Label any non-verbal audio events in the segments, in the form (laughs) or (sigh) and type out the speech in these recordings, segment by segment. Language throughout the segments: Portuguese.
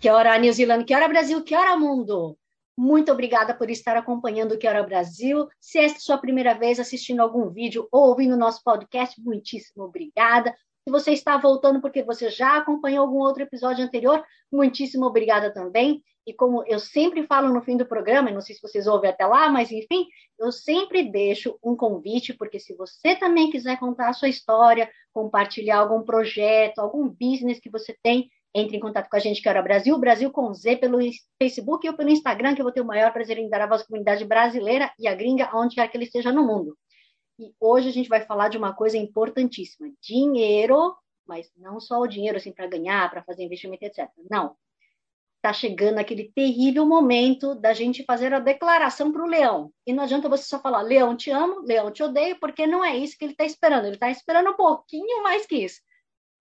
Que hora New Zealand, que hora Brasil, que hora mundo. Muito obrigada por estar acompanhando o Que Hora Brasil. Se esta é a sua primeira vez assistindo algum vídeo ou ouvindo nosso podcast, muitíssimo obrigada. Se você está voltando porque você já acompanhou algum outro episódio anterior, muitíssimo obrigada também. E como eu sempre falo no fim do programa, não sei se vocês ouvem até lá, mas enfim, eu sempre deixo um convite, porque se você também quiser contar a sua história, compartilhar algum projeto, algum business que você tem, entre em contato com a gente, que era Brasil, Brasil com Z, pelo Facebook ou pelo Instagram, que eu vou ter o maior prazer em dar a voz à comunidade brasileira e a gringa, onde quer que ele esteja no mundo. E hoje a gente vai falar de uma coisa importantíssima: dinheiro, mas não só o dinheiro assim para ganhar, para fazer investimento, etc. Não. Está chegando aquele terrível momento da gente fazer a declaração para o leão. E não adianta você só falar, leão, te amo, leão, te odeio, porque não é isso que ele está esperando. Ele está esperando um pouquinho mais que isso.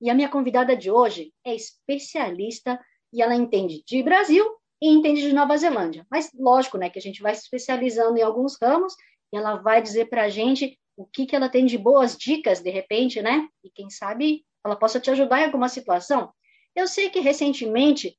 E a minha convidada de hoje é especialista e ela entende de Brasil e entende de Nova Zelândia. Mas lógico, né, que a gente vai se especializando em alguns ramos e ela vai dizer para a gente o que, que ela tem de boas dicas, de repente, né? E quem sabe ela possa te ajudar em alguma situação. Eu sei que recentemente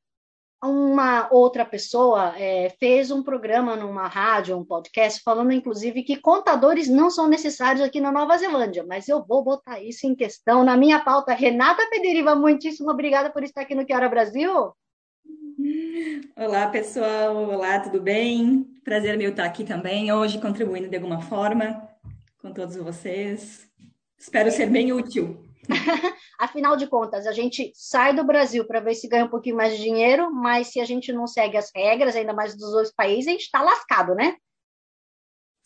uma outra pessoa é, fez um programa numa rádio, um podcast, falando inclusive que contadores não são necessários aqui na Nova Zelândia, mas eu vou botar isso em questão na minha pauta. Renata Pederiva, muitíssimo obrigada por estar aqui no Que Hora Brasil. Olá, pessoal. Olá, tudo bem? Prazer meu estar aqui também, hoje contribuindo de alguma forma com todos vocês. Espero ser bem útil. (laughs) Afinal de contas, a gente sai do Brasil para ver se ganha um pouquinho mais de dinheiro, mas se a gente não segue as regras, ainda mais dos outros países, a gente está lascado, né?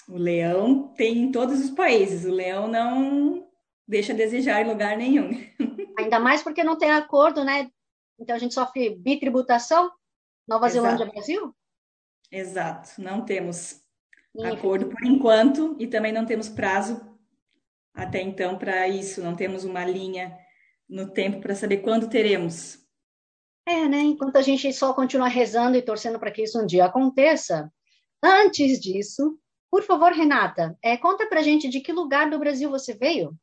O leão tem em todos os países. O leão não deixa a desejar em lugar nenhum. (laughs) Ainda mais porque não tem acordo, né? Então a gente sofre bitributação. Nova Exato. Zelândia, Brasil? Exato. Não temos acordo por enquanto e também não temos prazo até então para isso, não temos uma linha no tempo para saber quando teremos. É, né? Enquanto a gente só continua rezando e torcendo para que isso um dia aconteça, antes disso, por favor, Renata, é, conta para gente de que lugar do Brasil você veio.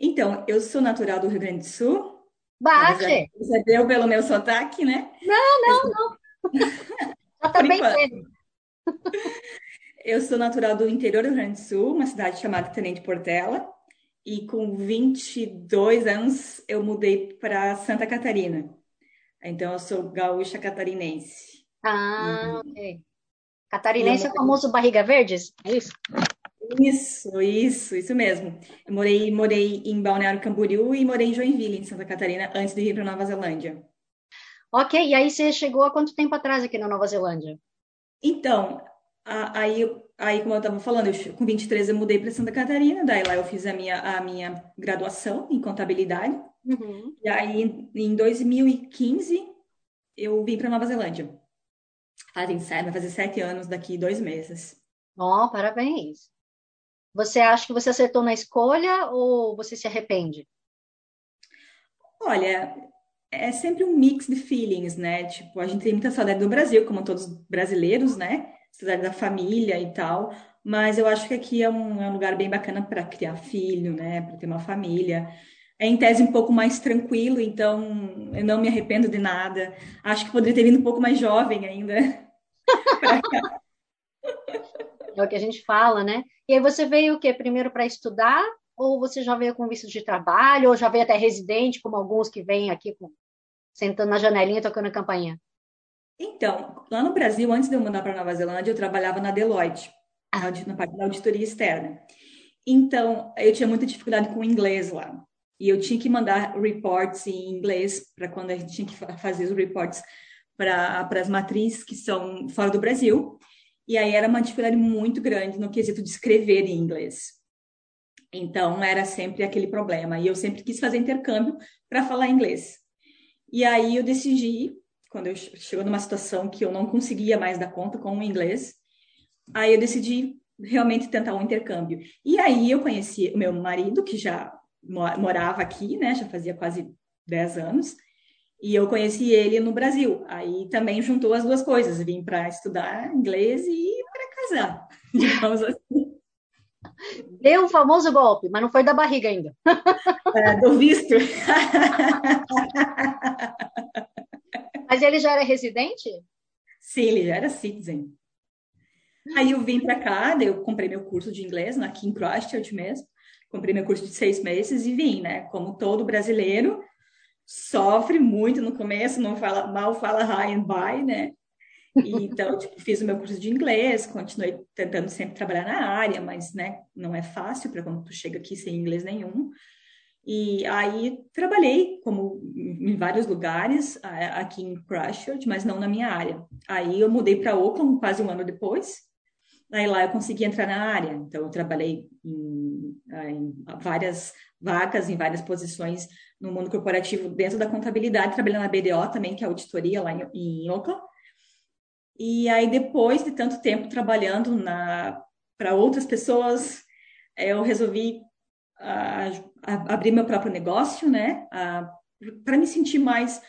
Então, eu sou natural do Rio Grande do Sul. Bate! Você deu pelo meu sotaque, né? Não, não, não. (laughs) Já tá bem (laughs) Eu sou natural do interior do Rio Grande do Sul, uma cidade chamada Tenente Portela, e com 22 anos eu mudei para Santa Catarina. Então eu sou gaúcha catarinense. Ah, uhum. ok. Catarinense é o famoso barriga verdes, é isso? Isso, isso, isso mesmo. Eu morei, morei em Balneário Camboriú e morei em Joinville, em Santa Catarina, antes de ir para Nova Zelândia. Ok, e aí você chegou há quanto tempo atrás aqui na Nova Zelândia? Então, Aí, aí, como eu estava falando, eu, com 23 eu mudei para Santa Catarina, daí lá eu fiz a minha, a minha graduação em contabilidade. Uhum. E aí, em 2015, eu vim para Nova Zelândia. Fazem sete, vai fazer sete anos daqui dois meses. Ó, oh, parabéns. Você acha que você acertou na escolha ou você se arrepende? Olha, é sempre um mix de feelings, né? Tipo, a gente tem muita saudade do Brasil, como todos brasileiros, né? Cidade da família e tal, mas eu acho que aqui é um, é um lugar bem bacana para criar filho, né, para ter uma família. É em tese um pouco mais tranquilo, então eu não me arrependo de nada. Acho que poderia ter vindo um pouco mais jovem ainda (laughs) É o que a gente fala, né? E aí você veio o quê? Primeiro para estudar ou você já veio com visto de trabalho ou já veio até residente, como alguns que vêm aqui com, sentando na janelinha tocando campainha? Então, lá no Brasil, antes de eu mudar para Nova Zelândia, eu trabalhava na Deloitte, ah. na parte da auditoria externa. Então, eu tinha muita dificuldade com o inglês lá. E eu tinha que mandar reports em inglês para quando a gente tinha que fazer os reports para as matrizes que são fora do Brasil. E aí era uma dificuldade muito grande no quesito de escrever em inglês. Então, era sempre aquele problema. E eu sempre quis fazer intercâmbio para falar inglês. E aí eu decidi, quando eu chegou numa situação que eu não conseguia mais dar conta com o inglês, aí eu decidi realmente tentar um intercâmbio. E aí eu conheci o meu marido, que já morava aqui, né? Já fazia quase 10 anos. E eu conheci ele no Brasil. Aí também juntou as duas coisas. Vim para estudar inglês e para casar, (laughs) digamos assim. Deu o famoso golpe, mas não foi da barriga ainda. É, do visto. (laughs) Ele já era residente? Sim, ele já era citizen. Aí eu vim para cá, eu comprei meu curso de inglês aqui em Christchurch mesmo. Comprei meu curso de seis meses e vim, né? Como todo brasileiro, sofre muito no começo, não fala mal fala high and by, né? então, tipo, fiz o meu curso de inglês, continuei tentando sempre trabalhar na área, mas, né, não é fácil para quando tu chega aqui sem inglês nenhum. E aí trabalhei como em vários lugares aqui em Christchurch, mas não na minha área. Aí eu mudei para Auckland quase um ano depois. Aí lá eu consegui entrar na área. Então eu trabalhei em, em várias vagas, em várias posições no mundo corporativo dentro da contabilidade, trabalhando na BDO também, que é auditoria lá em, em Auckland. E aí, depois de tanto tempo trabalhando para outras pessoas, eu resolvi uh, abrir meu próprio negócio, né? Para me sentir mais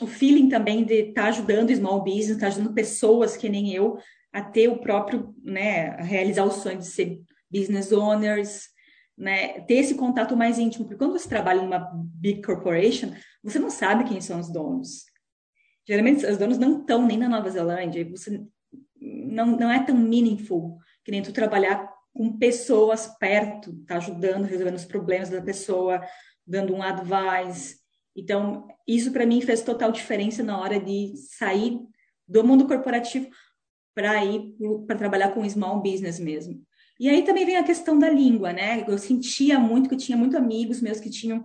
o feeling também de estar tá ajudando small business, estar tá ajudando pessoas que nem eu a ter o próprio, né, a realizar o sonho de ser business owners, né, ter esse contato mais íntimo, porque quando você trabalha numa big corporation, você não sabe quem são os donos. Geralmente os donos não estão nem na Nova Zelândia, você não, não é tão meaningful que nem tu trabalhar com pessoas perto, tá ajudando, resolvendo os problemas da pessoa, dando um advice. Então, isso para mim fez total diferença na hora de sair do mundo corporativo para ir para trabalhar com small business mesmo. E aí também vem a questão da língua, né? Eu sentia muito que eu tinha muitos amigos meus que tinham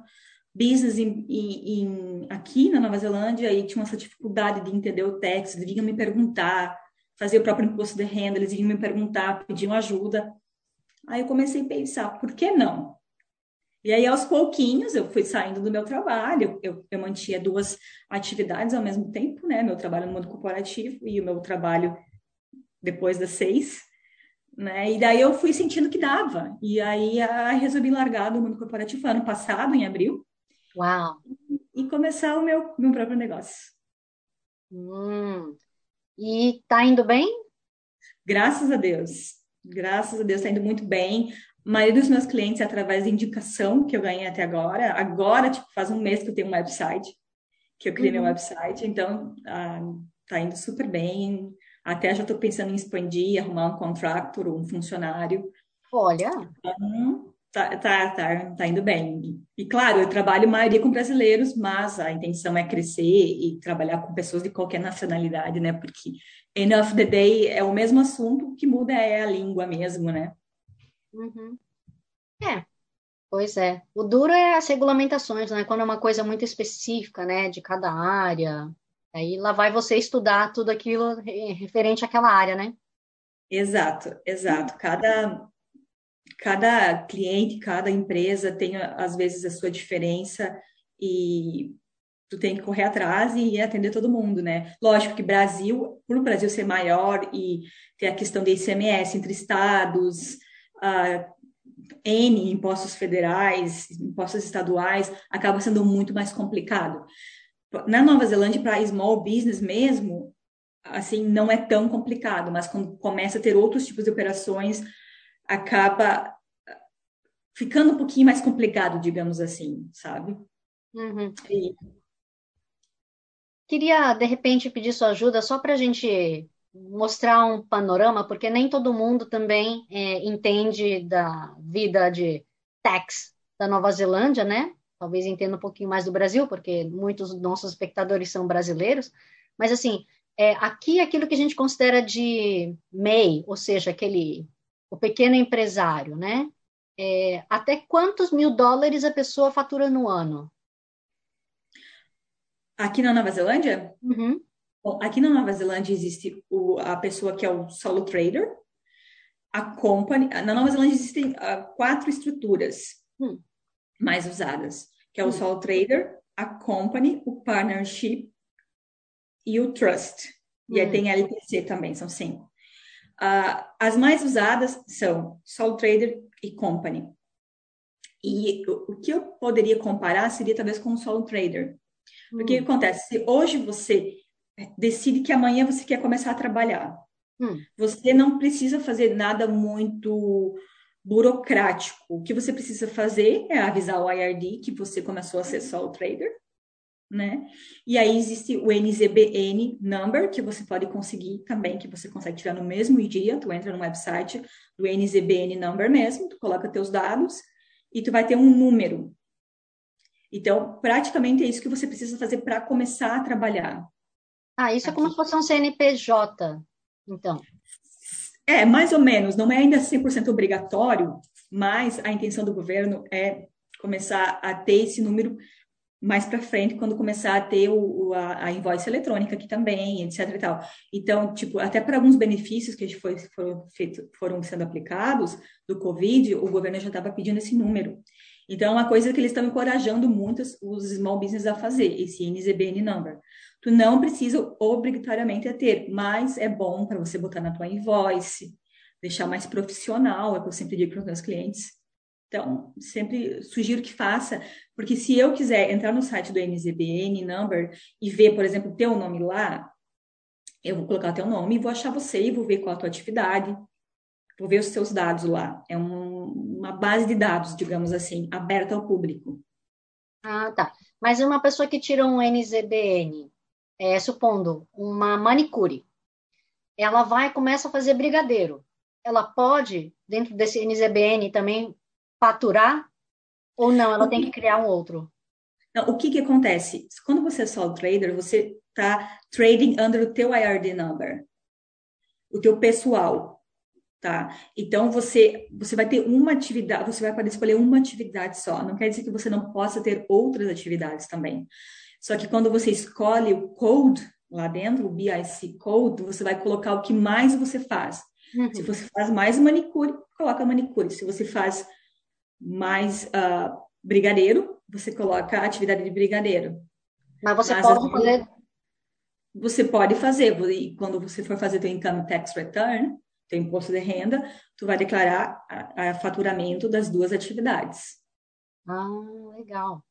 business em, aqui na Nova Zelândia e tinham essa dificuldade de entender o texto, vinham me perguntar, fazer o próprio imposto de renda, eles vinham me perguntar, pediam ajuda. Aí eu comecei a pensar, por que não? E aí, aos pouquinhos, eu fui saindo do meu trabalho, eu, eu mantinha duas atividades ao mesmo tempo, né? Meu trabalho no mundo corporativo e o meu trabalho depois das seis, né? E daí eu fui sentindo que dava. E aí, aí resolvi largar do mundo corporativo ano passado, em abril, Uau! E começar o meu, meu próprio negócio. Hum. E tá indo bem? Graças a Deus. Graças a Deus está indo muito bem. A maioria dos meus clientes é através de indicação que eu ganhei até agora. Agora, tipo, faz um mês que eu tenho um website, que eu criei uhum. meu website, então ah, tá indo super bem. Até já estou pensando em expandir, arrumar um contractor, um funcionário. Olha. Então, Tá, tá, tá, tá indo bem. E, claro, eu trabalho maioria com brasileiros, mas a intenção é crescer e trabalhar com pessoas de qualquer nacionalidade, né? Porque of the day é o mesmo assunto, o que muda é a língua mesmo, né? Uhum. É, pois é. O duro é as regulamentações, né? Quando é uma coisa muito específica, né? De cada área. Aí lá vai você estudar tudo aquilo referente àquela área, né? Exato, exato. Cada cada cliente, cada empresa tem às vezes a sua diferença e tu tem que correr atrás e atender todo mundo, né? Lógico que Brasil, por o Brasil ser maior e ter a questão de ICMS entre estados, uh, N impostos federais, impostos estaduais, acaba sendo muito mais complicado. Na Nova Zelândia, para small business mesmo, assim, não é tão complicado, mas quando começa a ter outros tipos de operações, acaba ficando um pouquinho mais complicado, digamos assim, sabe? Uhum. E... Queria, de repente, pedir sua ajuda só para a gente mostrar um panorama, porque nem todo mundo também é, entende da vida de tax da Nova Zelândia, né? Talvez entenda um pouquinho mais do Brasil, porque muitos dos nossos espectadores são brasileiros. Mas, assim, é, aqui aquilo que a gente considera de MEI, ou seja, aquele o pequeno empresário, né? É, até quantos mil dólares a pessoa fatura no ano? Aqui na Nova Zelândia? Uhum. Bom, aqui na Nova Zelândia existe o, a pessoa que é o solo trader, a company. Na Nova Zelândia existem uh, quatro estruturas hum. mais usadas, que é o hum. solo trader, a company, o partnership e o trust. E aí hum. tem LTC também, são cinco. Uh, as mais usadas são sole trader e company. E o, o, que eu poderia comparar seria talvez com o sole trader. Porque hum. o que acontece? Se hoje você decide que amanhã você quer começar a trabalhar, hum. você não precisa fazer nada muito burocrático. O que você precisa fazer é avisar o IRD que você começou a ser sole trader né? E aí existe o NZBN number, que você pode conseguir também, que você consegue tirar no mesmo dia, tu entra no website do NZBN number mesmo, tu coloca teus dados e tu vai ter um número. Então, praticamente é isso que você precisa fazer para começar a trabalhar. Ah, isso Aqui. é como se fosse um CNPJ, então. É, mais ou menos, não é ainda 100% obrigatório, mas a intenção do governo é começar a ter esse número mais para frente, quando começar a ter o, a, a, invoice eletrônica aqui também, etc e tal. Então, tipo, até para alguns benefícios que foi, foram, feito, foram sendo aplicados do Covid, o governo já estava pedindo esse número. Então, é uma coisa que eles estão encorajando muito os small business a fazer, esse NZBN number. Tu não precisa obrigatoriamente ter, mas é bom para você botar na tua invoice, deixar mais profissional, é o que eu sempre digo para os meus clientes. Então, sempre sugiro que faça, porque se eu quiser entrar no site do NZBN Number e ver, por exemplo, teu nome lá, eu vou colocar teu nome e vou achar você e vou ver qual a tua atividade, vou ver os seus dados lá. É um, uma base de dados, digamos assim, aberta ao público. Ah, tá. Mas uma pessoa que tira um NZBN, é, supondo uma manicure, ela vai e começa a fazer brigadeiro. Ela pode, dentro desse NZBN, também faturar ou não? Ela tem que criar um outro? Não, o que que acontece? Quando você é solo trader, você está trading under o teu IRD number, o teu pessoal, tá? Então você você vai ter uma atividade, você vai poder escolher uma atividade só. Não quer dizer que você não possa ter outras atividades também. Só que quando você escolhe o code lá dentro, o BIC code, você vai colocar o que mais você faz. Uhum. Se você faz mais manicure, coloca manicure. Se você faz mais uh, brigadeiro, você coloca a atividade de brigadeiro. Mas você Mas, pode fazer. Você pode fazer, e quando você for fazer teu income tax return, teu imposto de renda, tu vai declarar a, a faturamento das duas atividades. Ah, legal.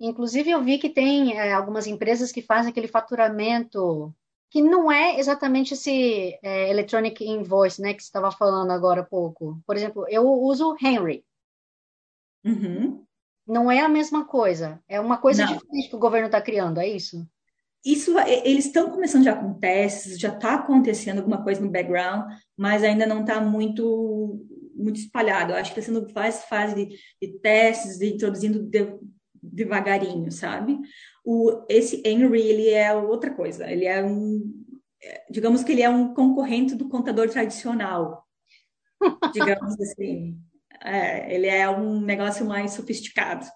Inclusive, eu vi que tem é, algumas empresas que fazem aquele faturamento que não é exatamente esse é, electronic invoice, né, que você estava falando agora há pouco. Por exemplo, eu uso Henry. Uhum. Não é a mesma coisa. É uma coisa Não. diferente que o governo está criando, é isso? Isso, eles estão começando já com testes, já está acontecendo alguma coisa no background, mas ainda não está muito muito espalhado. Eu acho que está sendo faz fase de, de, testes, de introduzindo de, devagarinho, sabe? O, esse Henry, ele é outra coisa. Ele é um, digamos que ele é um concorrente do contador tradicional, (laughs) digamos assim. É, ele é um negócio mais sofisticado,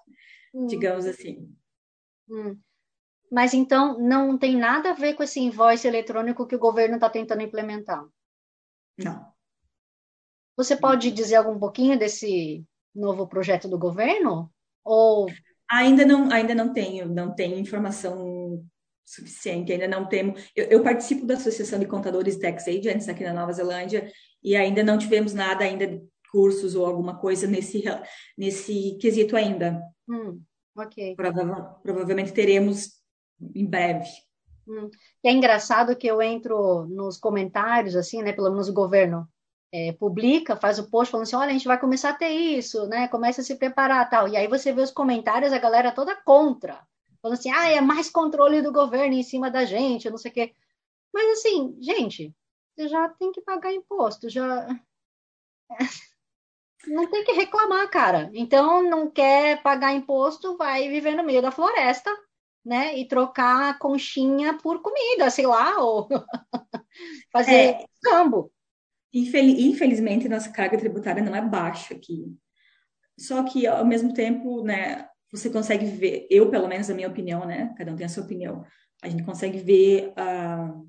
hum. digamos assim. Hum. Mas então não tem nada a ver com esse invoice eletrônico que o governo está tentando implementar? Não. Você pode dizer algum pouquinho desse novo projeto do governo? Ou ainda não, ainda não tenho, não tenho informação suficiente, ainda não temos. Eu, eu, participo da Associação de Contadores Tax Agents aqui na Nova Zelândia e ainda não tivemos nada ainda cursos ou alguma coisa nesse, nesse quesito ainda. Hum, ok. Prova provavelmente teremos em breve. Hum. É engraçado que eu entro nos comentários, assim, né? Pelo menos o governo é, publica, faz o post falando assim, olha, a gente vai começar a ter isso, né? Começa a se preparar tal. E aí você vê os comentários, a galera toda contra. Falando assim, ah, é mais controle do governo em cima da gente, não sei o quê. Mas assim, gente, você já tem que pagar imposto, já (laughs) não tem que reclamar, cara. Então, não quer pagar imposto, vai viver no meio da floresta, né? E trocar conchinha por comida, sei lá, (laughs) ou fazer é, cambo. Infelizmente, nossa carga tributária não é baixa aqui. Só que, ao mesmo tempo, né, você consegue ver, eu, pelo menos, a minha opinião, né? Cada um tem a sua opinião. A gente consegue ver uh,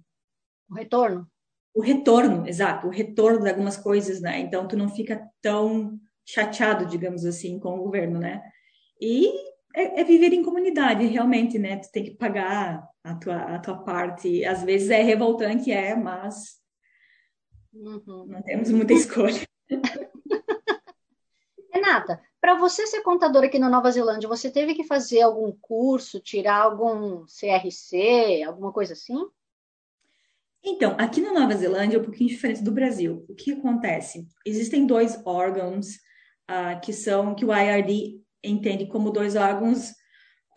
o retorno o retorno, exato, o retorno de algumas coisas, né? Então tu não fica tão chateado, digamos assim, com o governo, né? E é, é, viver em comunidade, realmente, né? Tu tem que pagar a tua, a tua parte. Às vezes é revoltante, é, mas uhum. não temos muita escolha. (laughs) Renata, para você ser contadora aqui na Nova Zelândia, você teve que fazer algum curso, tirar algum CRC, alguma coisa assim? Então, aqui na Nova Zelândia é um pouquinho diferente do Brasil. O que acontece? Existem dois órgãos uh, que são que o IRD entende como dois órgãos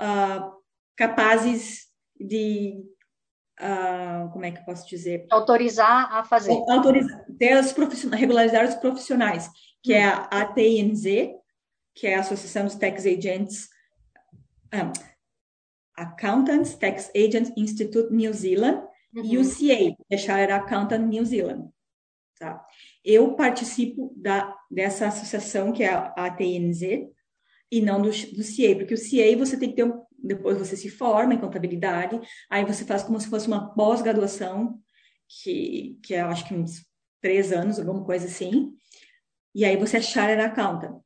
uh, capazes de uh, como é que eu posso dizer? Autorizar a fazer. Autorizar, ter os profissionais, regularizar os profissionais, que é a ATNZ, que é a Associação dos Tax Agents, um, Accountants Tax Agents Institute New Zealand, uhum. e o CA, que é Chartered Accountant New Zealand. Tá? Eu participo da, dessa associação, que é a ATNZ, e não do, do CA, porque o CA você tem que ter, depois você se forma em contabilidade, aí você faz como se fosse uma pós-graduação, que, que é, acho que uns três anos, alguma coisa assim, e aí você é Chartered Accountant.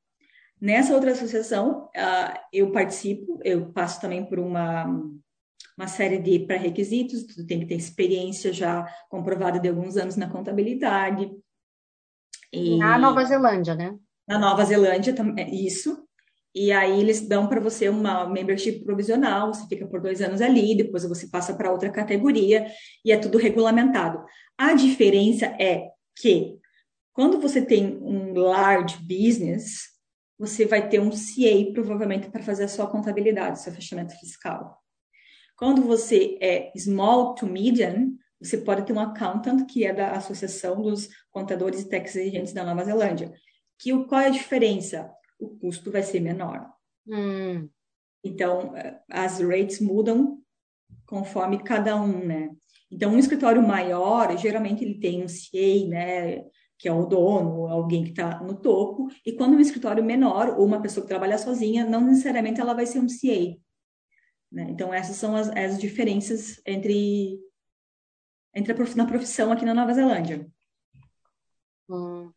Nessa outra associação, uh, eu participo, eu passo também por uma, uma série de pré-requisitos, tu tem que ter experiência já comprovada de alguns anos na contabilidade. E... Na Nova Zelândia, né? Na Nova Zelândia, isso. E aí eles dão para você uma membership provisional, você fica por dois anos ali, depois você passa para outra categoria e é tudo regulamentado. A diferença é que quando você tem um large business, você vai ter um CA, provavelmente, para fazer a sua contabilidade, seu fechamento fiscal. Quando você é small to medium, você pode ter um accountant, que é da Associação dos Contadores e Tax Agents da Nova Zelândia. Que, qual é a diferença? O custo vai ser menor. Hum. Então, eh, as rates mudam conforme cada um, né? Então, um escritório maior, geralmente ele tem um CA, né? que é o dono, alguém que está no topo, e quando um escritório menor, ou uma pessoa que trabalha sozinha, não necessariamente ela vai ser um CA. Né? Então, essas são as, as diferenças entre, entre a prof, na profissão aqui na Nova Zelândia. Hum.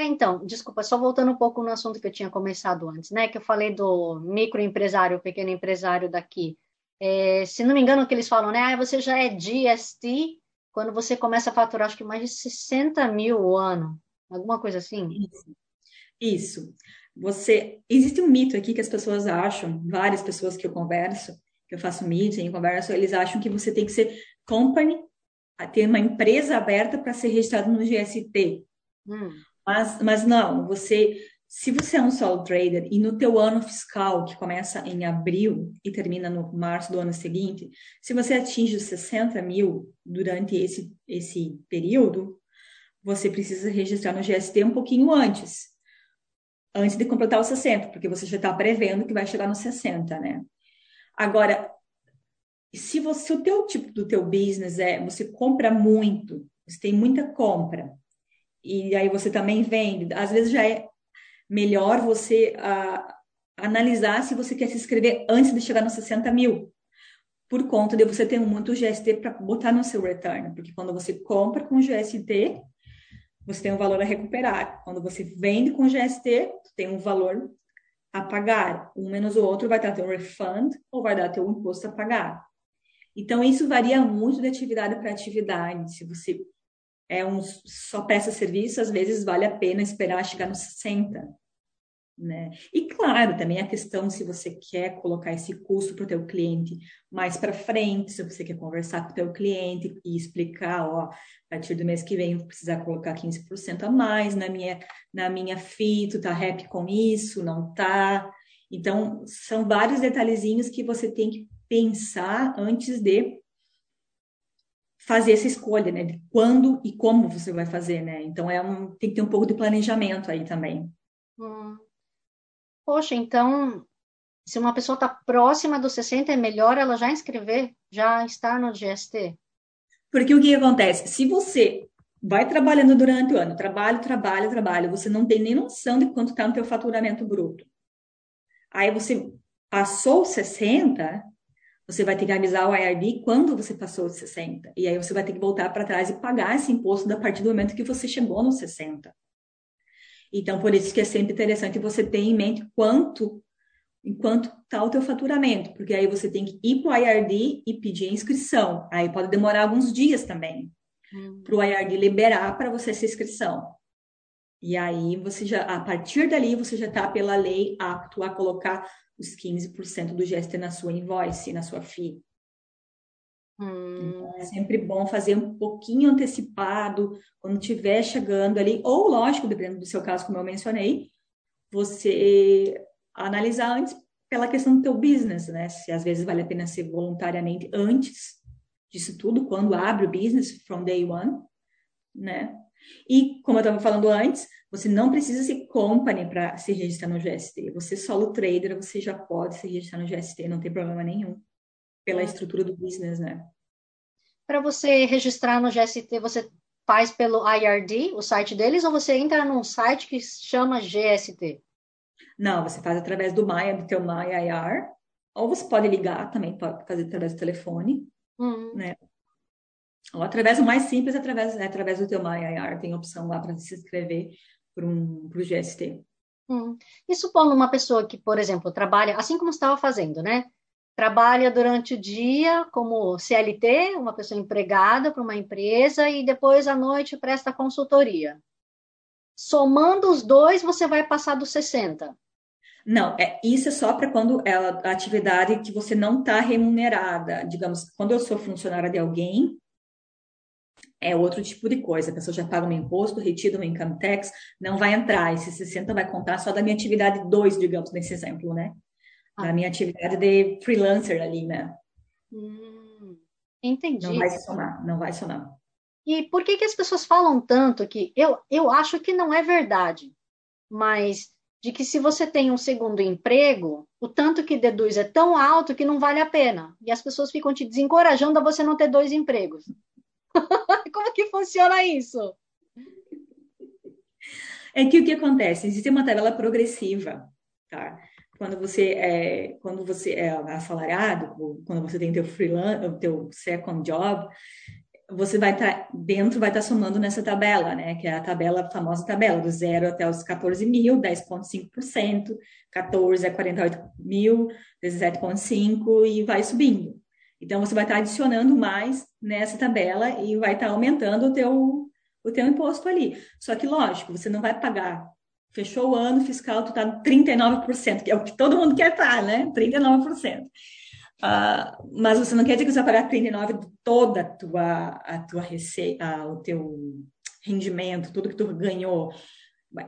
É, então, desculpa, só voltando um pouco no assunto que eu tinha começado antes, né? Que eu falei do microempresário, pequeno empresário daqui. É, se não me engano, o que eles falam, né? Ah, você já é GST, quando você começa a faturar, acho que mais de 60 mil o ano, alguma coisa assim? Isso. Isso. Você existe um mito aqui que as pessoas acham, várias pessoas que eu converso, que eu faço meeting e converso, eles acham que você tem que ser company, ter uma empresa aberta para ser registrado no GST. Hum. Mas, mas não, você se você é um solo trader e no teu ano fiscal, que começa em abril e termina no março do ano seguinte, se você atinge os 60 mil durante esse, esse período, você precisa registrar no GST um pouquinho antes, antes de completar os 60, porque você já está prevendo que vai chegar nos 60, né? Agora, se você o teu tipo do teu business é você compra muito, você tem muita compra, e aí você também vende, às vezes já é melhor você uh, analisar se você quer se inscrever antes de chegar nos 60 mil, por conta de você ter muito GST para botar no seu return, porque quando você compra com GST, você tem um valor a recuperar. Quando você vende com GST, tem um valor a pagar. Um menos o outro vai dar teu refund ou vai dar teu imposto a pagar. Então, isso varia muito de atividade para atividade. Se você é um, só presta serviço, às vezes vale a pena esperar chegar nos 60. Né? E claro, também a questão se você quer colocar esse custo para o teu cliente mais para frente, se você quer conversar com o teu cliente e explicar, ó, a partir do mês que vem vou precisar colocar 15% a mais na minha na minha fito, tá happy com isso, não tá? Então, são vários detalhezinhos que você tem que pensar antes de fazer essa escolha, né? De quando e como você vai fazer, né? Então é um, tem que ter um pouco de planejamento aí também. Hum. Poxa, então se uma pessoa está próxima dos 60, é melhor ela já inscrever, já estar no GST? Porque o que acontece? Se você vai trabalhando durante o ano, trabalho, trabalho, trabalho, você não tem nem noção de quanto está no teu faturamento bruto. Aí você passou 60, você vai ter que avisar o IRB quando você passou os 60. E aí você vai ter que voltar para trás e pagar esse imposto a partir do momento que você chegou nos 60. Então, por isso que é sempre interessante você ter em mente quanto enquanto está o teu faturamento, porque aí você tem que ir para o IRD e pedir a inscrição. Aí pode demorar alguns dias também hum. para o IRD liberar para você essa inscrição. E aí você já, a partir dali, você já está pela lei apto a colocar os 15% do GST na sua invoice, na sua FII. Hum. Então, é sempre bom fazer um pouquinho antecipado, quando estiver chegando ali, ou lógico, dependendo do seu caso, como eu mencionei, você analisar antes pela questão do teu business, né? Se às vezes vale a pena ser voluntariamente antes disso tudo, quando abre o business from day one, né? E, como eu estava falando antes, você não precisa ser company para se registrar no GST. Você solo trader, você já pode se registrar no GST, não tem problema nenhum, pela estrutura do business, né? Para você registrar no GST, você faz pelo IRD, o site deles, ou você entra num site que chama GST? Não, você faz através do Maia, do teu Maia IR, ou você pode ligar também, pode fazer através do telefone, uhum. né? Ou através, o mais simples, através, é através do teu MyIR, tem opção lá para se inscrever para um, o GST. Hum. E supondo uma pessoa que, por exemplo, trabalha, assim como estava fazendo, né? Trabalha durante o dia como CLT, uma pessoa empregada para uma empresa, e depois à noite presta consultoria. Somando os dois, você vai passar dos 60. Não, é, isso é só para quando é a atividade que você não está remunerada. Digamos, quando eu sou funcionária de alguém, é outro tipo de coisa. A pessoa já paga meu imposto, retira o income tax, não vai entrar. Esse 60 vai contar só da minha atividade 2, digamos, nesse exemplo, né? Da ah. minha atividade de freelancer ali, né? Hum, entendi. Não vai somar, não vai somar. E por que, que as pessoas falam tanto que eu, eu acho que não é verdade, mas de que se você tem um segundo emprego, o tanto que deduz é tão alto que não vale a pena. E as pessoas ficam te desencorajando a você não ter dois empregos. (laughs) Como que funciona isso? É que o que acontece? Existe uma tabela progressiva, tá? Quando você é, quando você é assalariado, quando você tem teu freelance, teu second job, você vai estar tá, dentro, vai estar tá somando nessa tabela, né? Que é a tabela, a famosa tabela, do zero até os 14 mil, 10,5%, 14 a 48 mil, 17,5% e vai subindo. Então, você vai estar adicionando mais nessa tabela e vai estar aumentando o teu, o teu imposto ali. Só que, lógico, você não vai pagar. Fechou o ano fiscal, tu tá 39%, que é o que todo mundo quer estar, né? 39%. Uh, ah, mas você não quer dizer que você vai pagar 39% de toda a tua, a tua receita, o teu rendimento, tudo que tu ganhou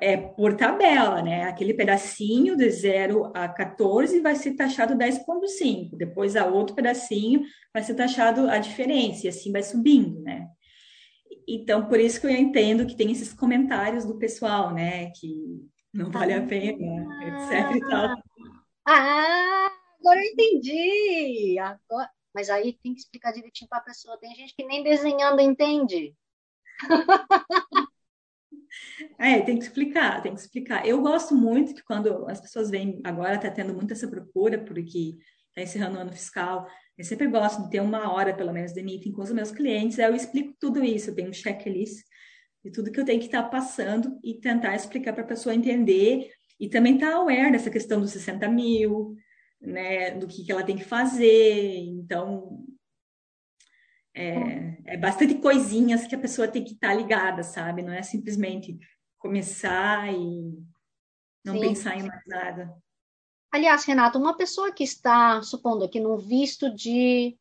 é por tabela, né? Aquele pedacinho de 0 a 14 vai ser taxado 10,5, depois a outro pedacinho vai ser taxado a diferença, e assim vai subindo, né? Então, por isso que eu entendo que tem esses comentários do pessoal, né? Que não vale a pena, etc e tal. Ah, agora eu entendi! Agora... Mas aí tem que explicar direitinho para a pessoa. Tem gente que nem desenhando entende. (laughs) É, tem que explicar, tem que explicar. Eu gosto muito que quando as pessoas vêm, agora está tendo muito essa procura, porque está encerrando o ano fiscal, eu sempre gosto de ter uma hora, pelo menos, de meeting com os meus clientes, aí eu explico tudo isso, eu tenho um checklist de tudo que eu tenho que estar tá passando e tentar explicar para a pessoa entender e também estar tá aware dessa questão dos 60 mil, né, do que, que ela tem que fazer. Então, é, é, bastante coisinhas que a pessoa tem que estar tá ligada, sabe? Não é simplesmente começar e não Sim. pensar em mais nada. Aliás, Renata, uma pessoa que está, supondo aqui, num visto de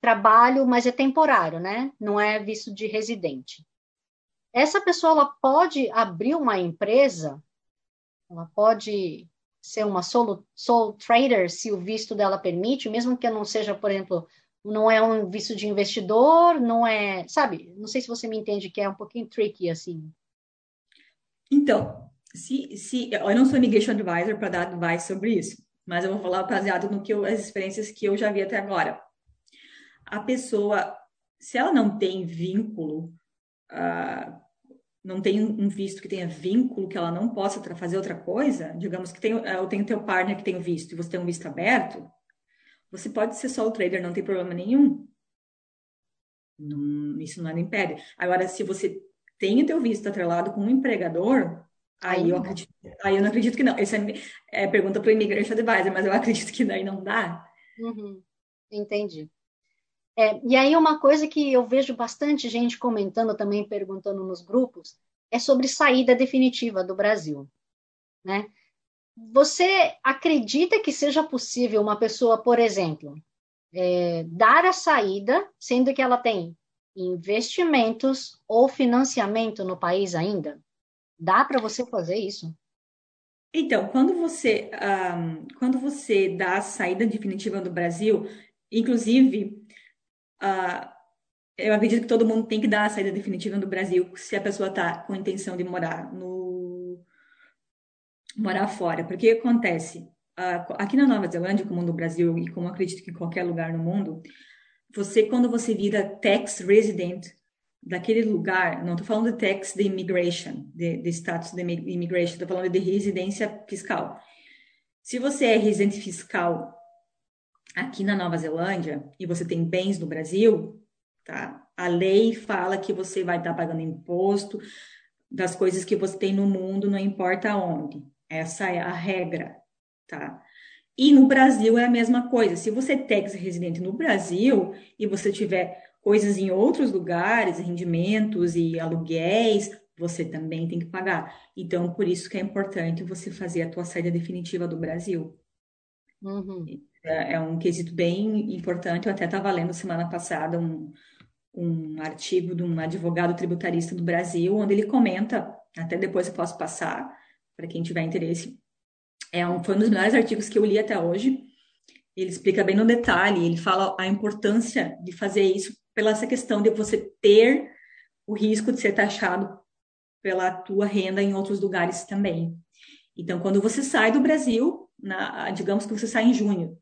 trabalho, mas é temporário, né? Não é visto de residente. Essa pessoa ela pode abrir uma empresa, ela pode ser uma solo, sole trader, se o visto dela permite, mesmo que não seja, por exemplo, não é um visto de investidor, não é, sabe? Não sei se você me entende que é um pouquinho tricky assim. Então, se, se eu não sou immigration advisor para dar advice sobre isso, mas eu vou falar baseado no que eu, as experiências que eu já vi até agora. A pessoa, se ela não tem vínculo, uh, não tem um visto que tenha vínculo, que ela não possa fazer outra coisa, digamos que tem, eu tenho teu partner que tem o visto e você tem um visto aberto, você pode ser solo trader, não tem problema nenhum. Não, isso nada impede. Agora, se você tem o teu visto atrelado com um empregador, aí eu acredito Aí eu não acredito que não. Essa é, é pergunta para o Immigration Advisor, mas eu acredito que daí não dá. Uhum. Entendi. É, e aí uma coisa que eu vejo bastante gente comentando também, perguntando nos grupos, é sobre saída definitiva do Brasil, né? Você acredita que seja possível uma pessoa, por exemplo, é, dar a saída, sendo que ela tem investimentos ou financiamento no país ainda? Dá para você fazer isso? Então, quando você, um, quando você dá a saída definitiva do Brasil, inclusive, uh, eu acredito que todo mundo tem que dar a saída definitiva do Brasil se a pessoa está com intenção de morar no morar fora. Porque acontece aqui na Nova Zelândia, como no Brasil e como acredito que em qualquer lugar no mundo, você quando você vira tax resident daquele lugar, não estou falando de tax de immigration, de, de status de immigration, estou falando de residência fiscal. Se você é residente fiscal aqui na Nova Zelândia e você tem bens no Brasil, tá? A lei fala que você vai estar pagando imposto das coisas que você tem no mundo, não importa onde. Essa é a regra, tá? E no Brasil é a mesma coisa. Se você é tax residente no Brasil e você tiver coisas em outros lugares, rendimentos e aluguéis, você também tem que pagar. Então, por isso que é importante você fazer a tua saída definitiva do Brasil. Uhum. É, é, um quesito bem importante. Eu até estava lendo semana passada um, um artigo de um advogado tributarista do Brasil, onde ele comenta, até depois eu posso passar para quem tiver interesse. É um, foi um dos melhores artigos que eu li até hoje. Ele explica bem no detalhe, ele fala a importância de fazer isso pela essa questão de você ter o risco de ser taxado pela tua renda em outros lugares também. Então, quando você sai do Brasil, na, digamos que você sai em junho,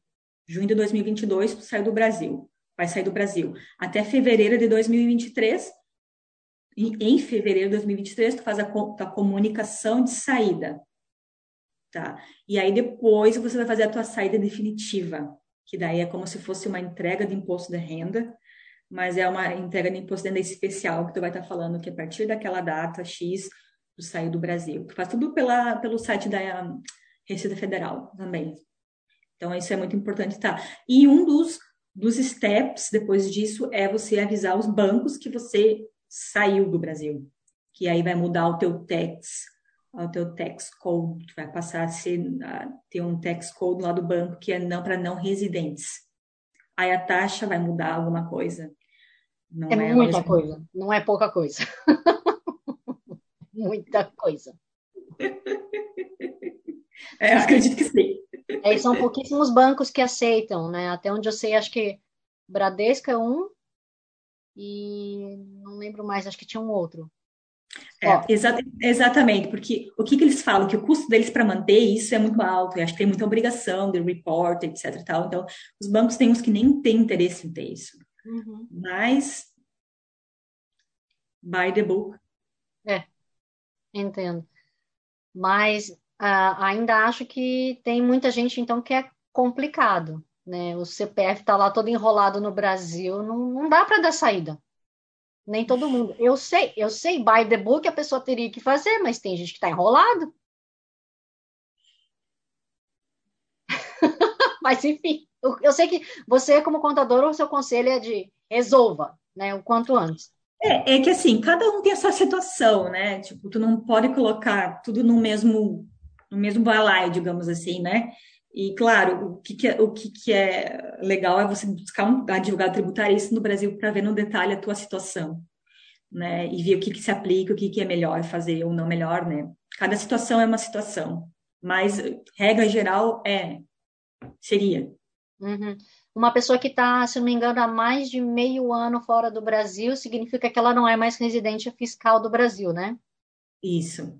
junho de 2022, você sai do Brasil, vai sair do Brasil, até fevereiro de 2023, em, fevereiro de 2023, tu faz a, a comunicação de saída, tá? E aí depois você vai fazer a tua saída definitiva, que daí é como se fosse uma entrega de imposto de renda, mas é uma entrega de imposto de renda especial que tu vai estar falando que a partir daquela data X tu saiu do Brasil. Tu faz tudo pela, pelo site da Receita Federal também. Então, isso é muito importante, tá? E um dos, dos steps depois disso é você avisar os bancos que você saiu do Brasil, que aí vai mudar o teu tax, o teu tax code, vai passar a ser, a ter um tax code lá do banco que é não para não residentes aí a taxa vai mudar alguma coisa. Não é, é muita coisa, não é pouca coisa. (laughs) muita coisa. (laughs) É, acredito que sim. É, são pouquíssimos bancos que aceitam, né? Até onde eu sei, acho que Bradesco é um e não lembro mais, acho que tinha um outro. É, exa exatamente, porque o que, que, eles falam? Que o custo deles para manter isso é muito alto, e acho que tem muita obrigação de report, etc. Tal. Então, os bancos têm uns que nem têm interesse em ter isso. Uhum. Mas, by the book. É, entendo. Mas uh, ainda acho que tem muita gente, então, que é complicado. Né? O CPF está lá todo enrolado no Brasil, não, não dá para dar saída. Nem todo mundo. Eu sei, eu sei, by the book a pessoa teria que fazer, mas tem gente que está enrolado. (laughs) mas enfim, eu, eu, sei que você, como contador, o seu conselho é de resolva, né? O quanto antes. É, é que assim, cada um tem a sua situação, né? Tipo, tu não pode colocar tudo no mesmo, no mesmo balaio, digamos assim, né? E, claro, o que, que é, o que, que, é legal é você buscar um advogado tributarista no Brasil para ver no detalhe a tua situação, né? E ver o que, que se aplica, o que, que é melhor fazer ou não melhor, né? Cada situação é uma situação, mas regra geral é seria. Uhum. Uma pessoa que está, se não me engano, há mais de meio ano fora do Brasil, significa que ela não é mais residente fiscal do Brasil, né? Isso.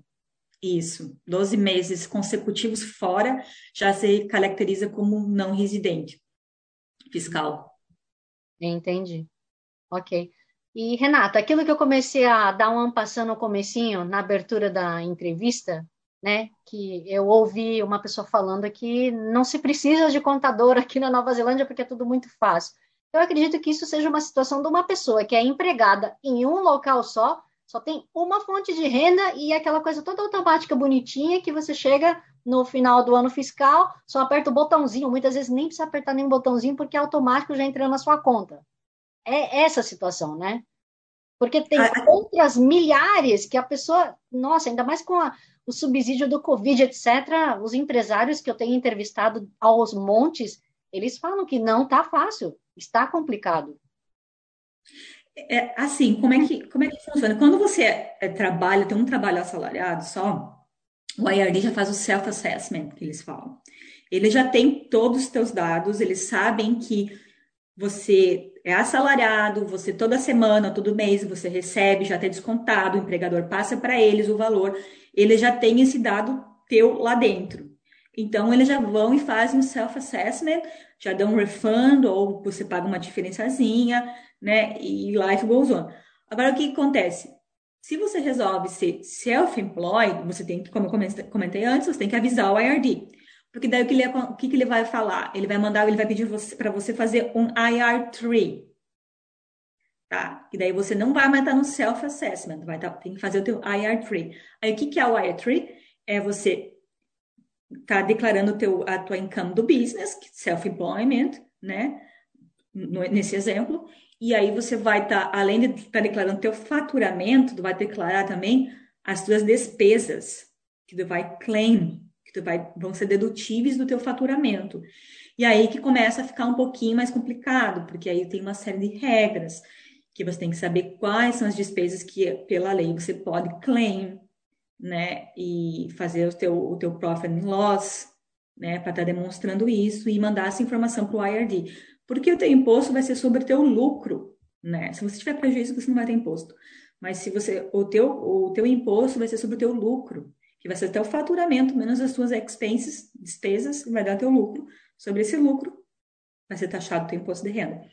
Isso, 12 meses consecutivos fora já se caracteriza como não residente fiscal. Entendi. Ok. E, Renata, aquilo que eu comecei a dar um passando no comecinho, na abertura da entrevista, né, que eu ouvi uma pessoa falando que não se precisa de contador aqui na Nova Zelândia porque é tudo muito fácil. Eu acredito que isso seja uma situação de uma pessoa que é empregada em um local só, Só tem uma fonte de renda e aquela coisa toda automática, bonitinha, que você chega no final do ano fiscal, só aperta o botãozinho. Muitas vezes nem precisa apertar nenhum botãozinho, porque é automático já entra na sua conta. É essa a situação, né? Porque tem ah, outras milhares que a pessoa, nossa, ainda mais com a, o subsídio do Covid, etc., os empresários que eu tenho entrevistado aos montes, eles falam que não está fácil, está complicado. É, assim, como é, que, como é que funciona? Quando você é, trabalha, tem um trabalho assalariado só, o IRD já faz o self-assessment, que eles falam. Ele já tem todos os teus dados, eles sabem que você é assalariado, você toda semana, todo mês, você recebe, já tem descontado, o empregador passa para eles o valor, eles já têm esse dado teu lá dentro. Então, eles já vão e fazem um self-assessment, já dão um refund, ou você paga uma diferençazinha, né? E life goes on. Agora, o que acontece? Se você resolve ser self-employed, você tem que, como eu comentei antes, você tem que avisar o IRD. Porque daí o que ele, o que ele vai falar? Ele vai mandar, ele vai pedir para você fazer um IR3. Tá? E daí você não vai mais estar no self-assessment, vai estar, tem que fazer o teu IR3. Aí o que, que é o IR3? É você tá declarando teu, a tua income do business, self-employment, né? Nesse exemplo. E aí você vai estar, tá, além de estar tá declarando teu faturamento, tu vai declarar também as tuas despesas que tu vai claim, que tu vai, vão ser dedutíveis do teu faturamento. E aí que começa a ficar um pouquinho mais complicado, porque aí tem uma série de regras que você tem que saber quais são as despesas que pela lei você pode claim, né, e fazer o teu, o teu profit and loss, né, para estar tá demonstrando isso e mandar essa informação para o IRD. Porque o teu imposto vai ser sobre o teu lucro, né? Se você tiver prejuízo, você não vai ter imposto. Mas se você, o teu, o teu imposto vai ser sobre o teu lucro, que vai ser o teu faturamento, menos as tuas expenses, despesas, vai dar teu lucro. Sobre esse lucro, vai ser taxado o teu imposto de renda.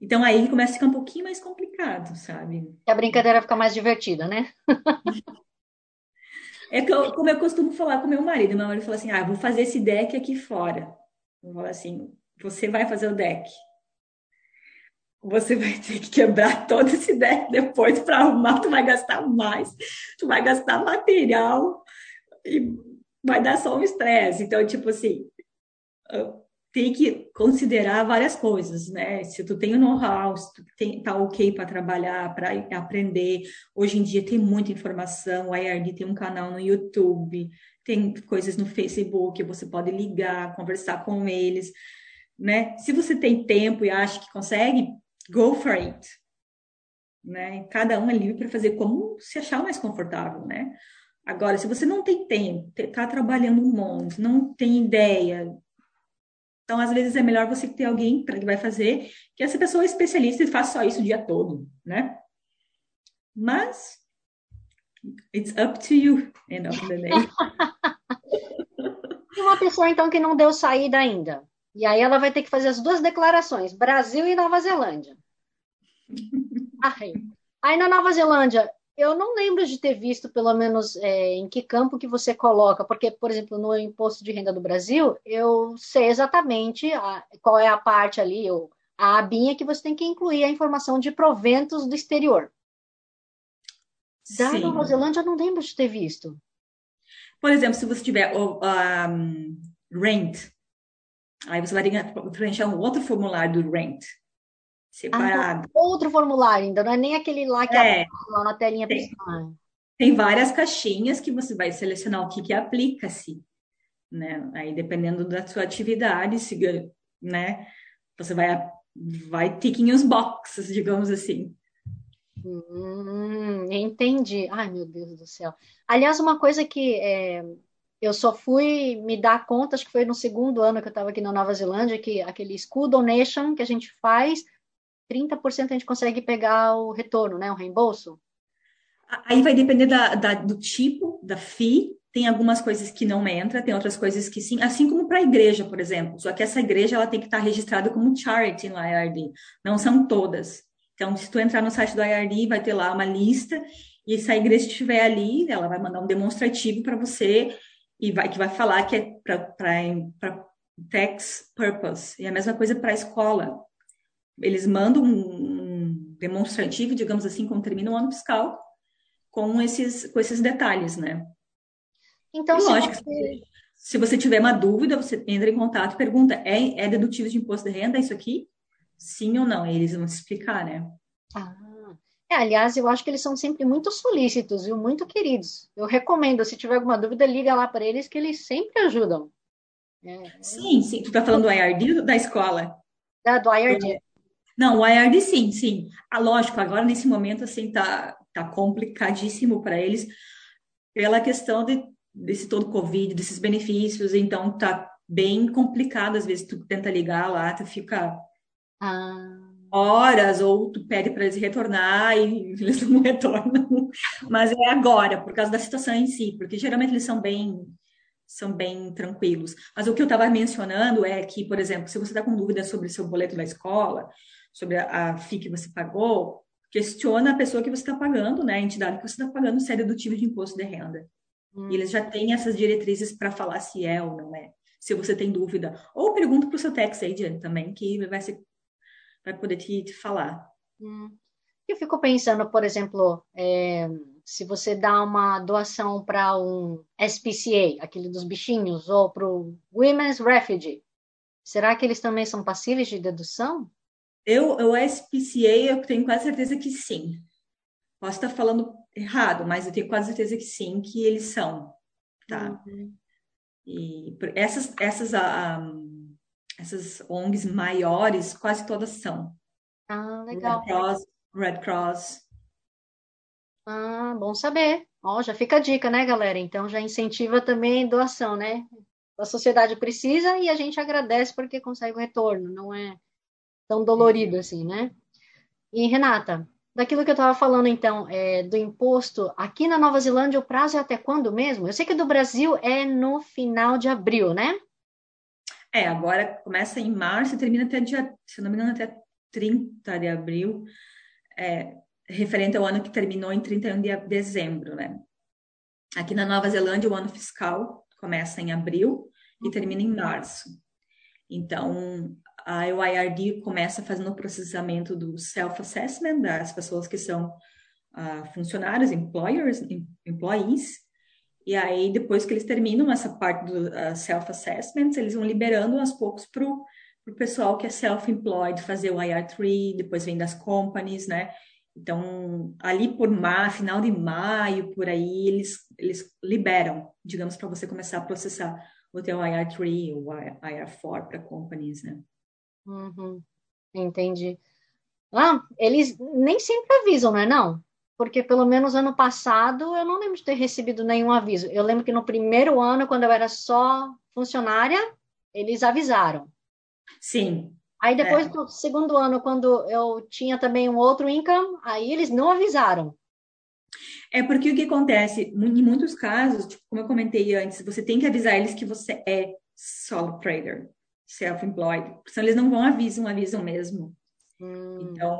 Então aí começa a ficar um pouquinho mais complicado, sabe? A brincadeira fica mais divertida, né? (laughs) é que eu, como eu costumo falar com meu marido, meu marido fala assim: ah, vou fazer esse deck aqui fora. Eu falo assim, você vai fazer o deck. Você vai ter que quebrar (laughs) todo esse deck depois para arrumar, tu vai gastar mais, tu vai gastar material e vai dar só um estresse. Então, tipo assim, tem que considerar várias coisas, né? Se tu tem o know-how, se tu tem, tá ok para trabalhar, para aprender. Hoje em dia tem muita informação, a IRD tem um canal no YouTube, tem coisas no Facebook, você pode ligar, conversar com eles né? Se você tem tempo e acha que consegue, go for it. Né? Cada um é livre para fazer como se achar mais confortável, né? Agora, se você não tem tempo, está trabalhando um monte, não tem ideia, então às vezes é melhor você ter alguém que vai fazer, que essa pessoa é especialista e faz só isso o dia todo, né? Mas it's up to you, end of the day. (laughs) E uma pessoa então que não deu saída ainda, e aí ela vai ter que fazer as duas declarações, Brasil e Nova Zelândia. (laughs) Aí, aí na Nova Zelândia, eu não lembro de ter visto, pelo menos, é, em que campo que você coloca, porque, por exemplo, no imposto de renda do Brasil, eu sei exatamente a, qual é a parte ali, a abinha que você tem que incluir a informação de proventos do exterior. Da Sim. Nova Zelândia, eu não lembro de ter visto. Por exemplo, se você tiver um, rent, Aí você vai ter que preencher um outro formulário do rent, separado. Ah, outro formulário ainda, não é nem aquele lá que é, lá na telinha tem, tem várias caixinhas que você vai selecionar o que, que aplica-se, né? Aí dependendo da sua atividade, se, né? Você vai vai ticking os boxes, digamos assim. Hum, entendi. Ai, meu Deus do céu. Aliás, uma coisa que é, eu só fui me dar conta, acho que foi no segundo ano que eu estava aqui na Nova Zelândia, que aquele school donation que a gente faz, 30% a gente consegue pegar o retorno, né, o reembolso. Aí vai depender da, da, do tipo da FII, tem algumas coisas que não entra, tem outras coisas que sim, assim como para a igreja, por exemplo. Só que essa igreja ela tem que estar registrada como charity no IRD, não são todas. Então, se tu entrar no site do IRD, vai ter lá uma lista, e se a igreja estiver ali, ela vai mandar um demonstrativo para você e vai, que vai falar que é para tax purpose. E a mesma coisa para a escola. Eles mandam um, demonstrativo, digamos assim, quando termina o ano fiscal, com esses, com esses detalhes, né? Então, e, lógico, se você... se você tiver uma dúvida, você entra em contato e pergunta: é, é dedutivo de imposto de renda isso aqui? Sim ou não? E eles vão te explicar, né? Ah, é, aliás, eu acho que eles são sempre muito solícitos e muito queridos. Eu recomendo, se tiver alguma dúvida, liga lá para eles que eles sempre ajudam. É, sim, sim. Tu está falando do IRD da escola? Da, do IRD. Não, o IRD sim, sim. Ah, lógico, agora nesse momento assim tá, tá complicadíssimo para eles pela questão de, desse todo Covid, desses benefícios, então tá bem complicado, às vezes tu tenta ligar lá, tu fica ah. Horas, ou tu pede para eles retornar e (laughs) eles não retornam. Mas é agora, por causa da situação em si, porque geralmente eles são bem são bem tranquilos. Mas o que eu estava mencionando é que, por exemplo, se você está com dúvida sobre seu boleto da escola, sobre a, a FII que você pagou, questiona a pessoa que você está pagando, né, a entidade que você está pagando, se é dedutível de imposto de renda. Hum. E eles já têm essas diretrizes para falar se é ou não é, se você tem dúvida. Ou pergunta para o seu tax agent também, que vai, ser, vai poder te, te falar. Hum. Eu fico pensando, por exemplo, é, se você dá uma doação para um SPCA, aquele dos bichinhos, ou para o Women's Refugee, será que eles também são passíveis de dedução? Eu, o SPCA, eu tenho quase certeza que sim. Posso estar falando errado, mas eu tenho quase certeza que sim, que eles são, tá? Uhum. E essas, essas, um, essas ONGs maiores, quase todas são. Ah, legal. Red Cross, Red Cross. Ah, bom saber. Ó, já fica a dica, né, galera? Então já incentiva também doação, né? A sociedade precisa e a gente agradece porque consegue o retorno, não é tão dolorido uhum. assim, né? E Renata, daquilo que eu estava falando então, é, do imposto, aqui na Nova Zelândia o prazo é até quando mesmo? Eu sei que do Brasil é no final de abril, né? É, agora começa em março e termina até dia, se não me engano, até 30 de abril, é, referente ao ano que terminou em 31 de dezembro, né? Aqui na Nova Zelândia, o ano fiscal começa em abril e termina em março. Então, a UIRD começa fazendo o processamento do self-assessment das pessoas que são uh, funcionários, employers, employees, e aí depois que eles terminam essa parte do uh, self-assessment, eles vão liberando aos poucos para o pessoal que é self-employed fazer o IR3, depois vem das companies, né? Então, ali por mar, final de maio, por aí, eles, eles liberam, digamos, para você começar a processar o teu IR3 ou IR4 para companies, né? Uhum. Entendi. Ah, eles nem sempre avisam, não é não? Porque pelo menos ano passado eu não lembro de ter recebido nenhum aviso. Eu lembro que no primeiro ano, quando eu era só funcionária, eles avisaram. Sim. Aí depois, é. no segundo ano, quando eu tinha também um outro income, aí eles não avisaram. É porque o que acontece, em muitos casos, tipo, como eu comentei antes, você tem que avisar eles que você é solo trader self-employed, senão eles não vão avisam, avisam mesmo. Hum. Então,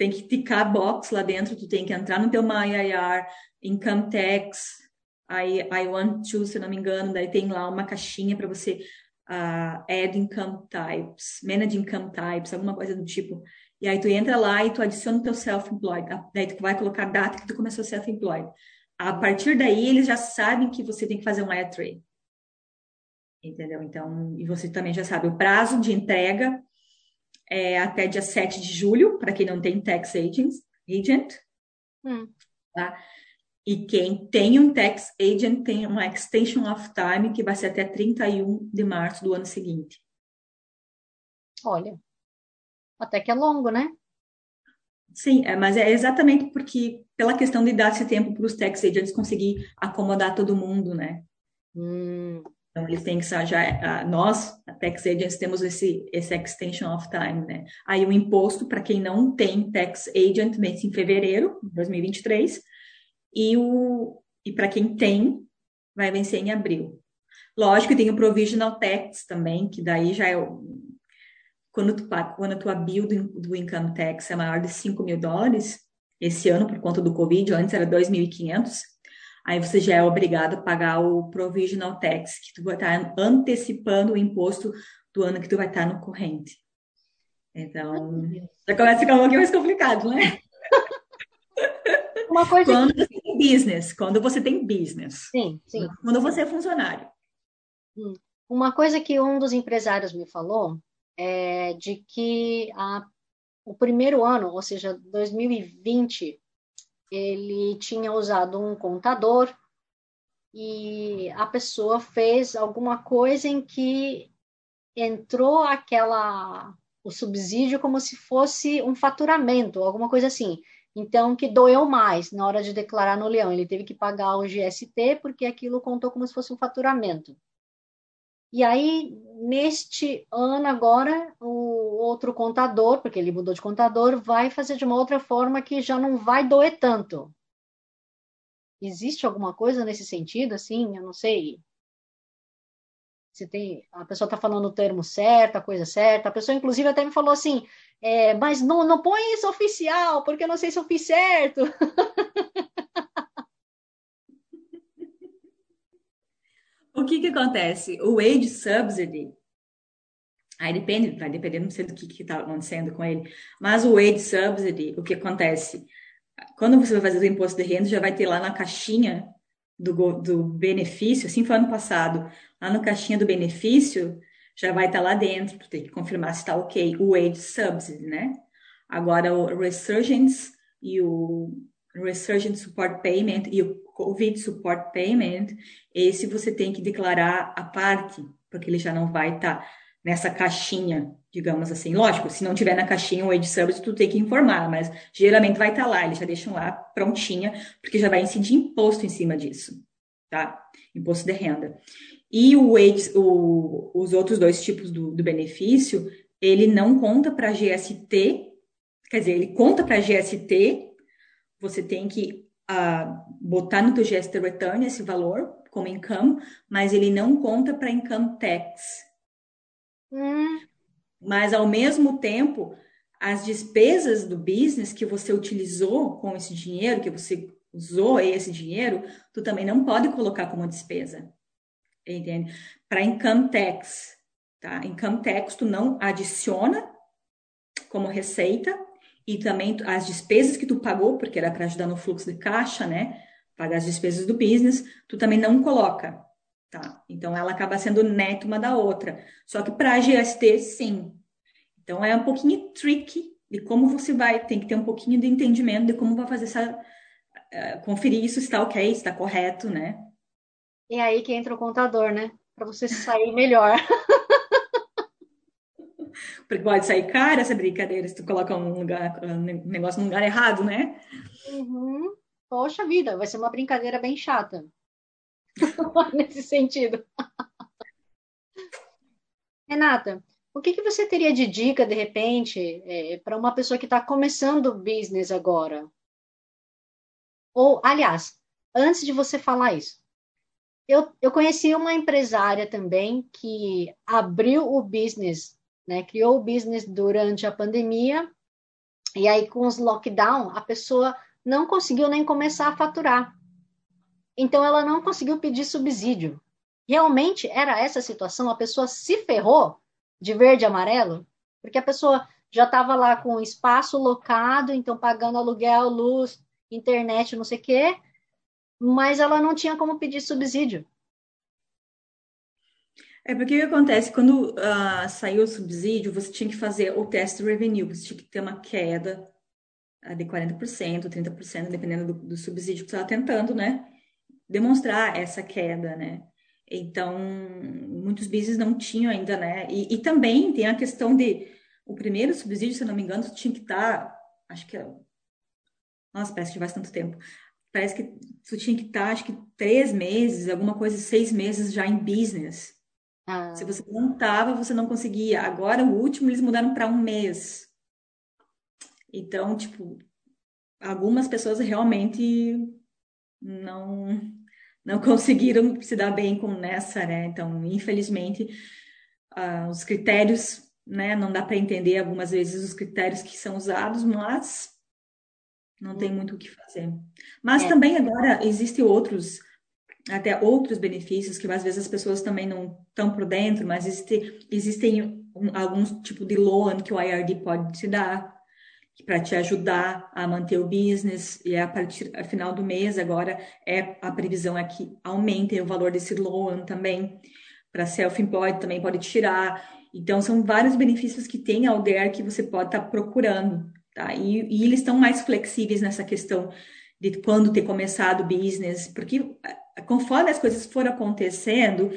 tem que ticar box lá dentro, tu tem que entrar no teu MyIR, Income Tax, aí I want to, se não me engano, daí tem lá uma caixinha para você uh, add income types, manage income types, alguma coisa do tipo. E aí tu entra lá e tu adiciona o teu self-employed, daí tu vai colocar a data que tu começou self-employed. A partir daí, eles já sabem que você tem que fazer um IR3 entendeu? Então, e você também já sabe, o prazo de entrega é até dia 7 de julho, para quem não tem tax agent, agent hum. tá? E quem tem um tax agent tem uma extension of time que vai ser até 31 de março do ano seguinte. Olha, até que é longo, né? Sim, é, mas é exatamente porque, pela questão de dar esse tempo para os tax agents conseguir acomodar todo mundo, né? Hum. Então, eles têm que já, nós, a Tax Agents, temos esse, esse extension of time, né? Aí o imposto, para quem não tem Tax Agent, vence em fevereiro de 2023, e, o, e para quem tem, vai vencer em abril. Lógico que tem o Provisional Tax também, que daí já é quando tu, quando a tua bill do, do Income Tax é maior de 5 mil dólares, esse ano, por conta do Covid, antes era 2.500, aí você já é obrigado a pagar o provisional tax, que tu vai estar antecipando o imposto do ano que tu vai estar no corrente. Então, já começa a ficar um pouquinho mais complicado, né? Uma coisa quando que... você tem business, quando você tem business. Sim, sim. Quando você é funcionário. Hum. Uma coisa que um dos empresários me falou é de que a, o primeiro ano, ou seja, 2020, ele tinha usado um contador e a pessoa fez alguma coisa em que entrou aquela o subsídio como se fosse um faturamento, alguma coisa assim. Então, que doeu mais na hora de declarar no leão. Ele teve que pagar o GST porque aquilo contou como se fosse um faturamento. E aí, neste ano agora, o outro contador, porque ele mudou de contador, vai fazer de uma outra forma que já não vai doer tanto. Existe alguma coisa nesse sentido, assim? Eu não sei. Se tem, a pessoa está falando o termo certo, a coisa certa. A pessoa, inclusive, até me falou assim: é, mas não, não põe isso oficial, porque eu não sei se eu fiz certo. (laughs) O que que acontece? O wage subsidy, aí depende, vai depender, não sei do que está acontecendo com ele, mas o wage subsidy, o que acontece? Quando você vai fazer o imposto de renda, já vai ter lá na caixinha do, do benefício, assim foi ano passado, lá na caixinha do benefício, já vai estar tá lá dentro, tem que confirmar se está ok, o wage subsidy, né? Agora o resurgence e o Resurgent Support Payment e o COVID Support Payment, esse você tem que declarar a parte, porque ele já não vai estar tá nessa caixinha, digamos assim. Lógico, se não tiver na caixinha o Age Service, tu tem que informar, mas geralmente vai estar tá lá, eles já deixam lá prontinha, porque já vai incidir imposto em cima disso, tá? Imposto de renda. E o, age, o os outros dois tipos do, do benefício, ele não conta para GST, quer dizer, ele conta para GST você tem que uh, botar no teu GST Return esse valor como income, mas ele não conta para income tax. Hum. Mas, ao mesmo tempo, as despesas do business que você utilizou com esse dinheiro, que você usou esse dinheiro, tu também não pode colocar como despesa. Entende? Para income tax, tá? Income tax tu não adiciona como receita, e também as despesas que tu pagou, porque era para ajudar no fluxo de caixa, né? Pagar as despesas do business, tu também não coloca, tá? Então ela acaba sendo neto uma da outra. Só que para a GST, sim. Então é um pouquinho tricky de como você vai, tem que ter um pouquinho de entendimento de como vai fazer essa. Uh, conferir isso está ok, está correto, né? E é aí que entra o contador, né? Para você sair melhor. (laughs) Porque pode sair cara essa brincadeira se tu coloca um, lugar, um negócio no lugar errado, né? Uhum. Poxa vida, vai ser uma brincadeira bem chata. (laughs) Nesse sentido. Renata, o que, que você teria de dica, de repente, é, para uma pessoa que está começando o business agora? Ou, aliás, antes de você falar isso, eu, eu conheci uma empresária também que abriu o business né? Criou o business durante a pandemia e aí com os lockdown a pessoa não conseguiu nem começar a faturar. Então ela não conseguiu pedir subsídio. Realmente era essa a situação, a pessoa se ferrou de verde e amarelo, porque a pessoa já estava lá com espaço locado, então pagando aluguel, luz, internet, não sei o quê, mas ela não tinha como pedir subsídio. É porque o que acontece? Quando uh, saiu o subsídio, você tinha que fazer o teste revenue, você tinha que ter uma queda uh, de 40%, 30%, dependendo do, do subsídio que você estava tentando, né? Demonstrar essa queda, né? Então, muitos business não tinham ainda, né? E, e, também tem a questão de o primeiro subsídio, se eu não me engano, tinha que estar, tá, acho que é. Nossa, parece que faz tanto tempo. Parece que tu tinha que estar, tá, acho que três meses, alguma coisa, seis meses já em business. Ah. Se você não estava, você não conseguia. Agora, o último, eles mudaram para um mês. Então, tipo, algumas pessoas realmente não não conseguiram se dar bem com nessa, né? Então, infelizmente, uh, os critérios, né? Não dá para entender algumas vezes os critérios que são usados, mas não tem muito o que fazer. Mas é. também agora existem outros até outros benefícios que às vezes as pessoas também não estão por dentro, mas existe, existem alguns tipo de loan que o IRD pode te dar, para te ajudar a manter o business. E a partir a final do mês agora é a previsão é que aumente o valor desse loan também para self-employed também pode tirar. Então são vários benefícios que tem a Alder que você pode estar tá procurando tá? E, e eles estão mais flexíveis nessa questão de quando ter começado o business porque eh, conforme as coisas foram acontecendo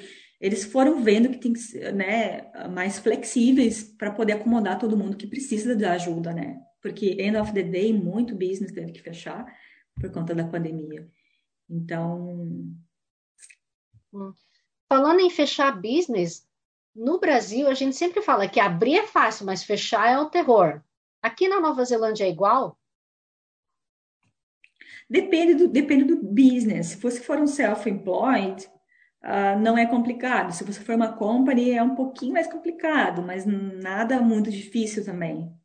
eles foram vendo que tem que ser né, mais flexíveis para poder acomodar todo mundo que precisa de ajuda, né? Porque end of the day muito business teve que fechar por conta da pandemia. Então, hum. falando em fechar business, no Brasil a gente sempre fala que abrir é fácil, mas fechar é o terror. Aqui na Nova Zelândia é igual? Depende do, depende do business. Se você for um self-employed, uh, não é complicado. Se você for uma company, é um pouquinho mais complicado, mas nada muito difícil também.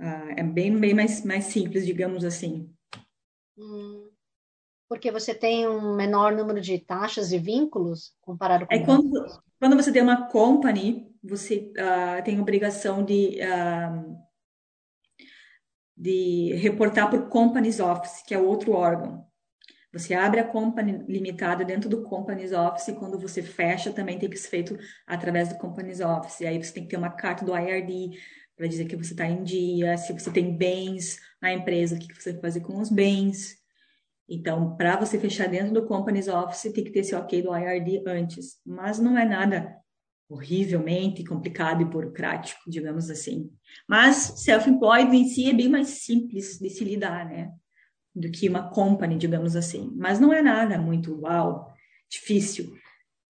Uh, é bem, bem mais, mais simples, digamos assim. Hum, porque você tem um menor número de taxas e vínculos comparado com. É quando, quando você tem uma company, você uh, tem obrigação de, uh, de reportar para o Companies Office, que é outro órgão. Você abre a company limitada dentro do Companies Office e quando você fecha também tem que ser feito através do Companies Office. E aí você tem que ter uma carta do IRD, para dizer que você está em dia, se você tem bens na empresa, o que você vai fazer com os bens. Então, para você fechar dentro do Companies Office, tem que ter esse ok do IRD antes. Mas não é nada horrivelmente complicado e burocrático, digamos assim. Mas self-employed em si é bem mais simples de se lidar, né? Do que uma company, digamos assim. Mas não é nada muito uau, difícil,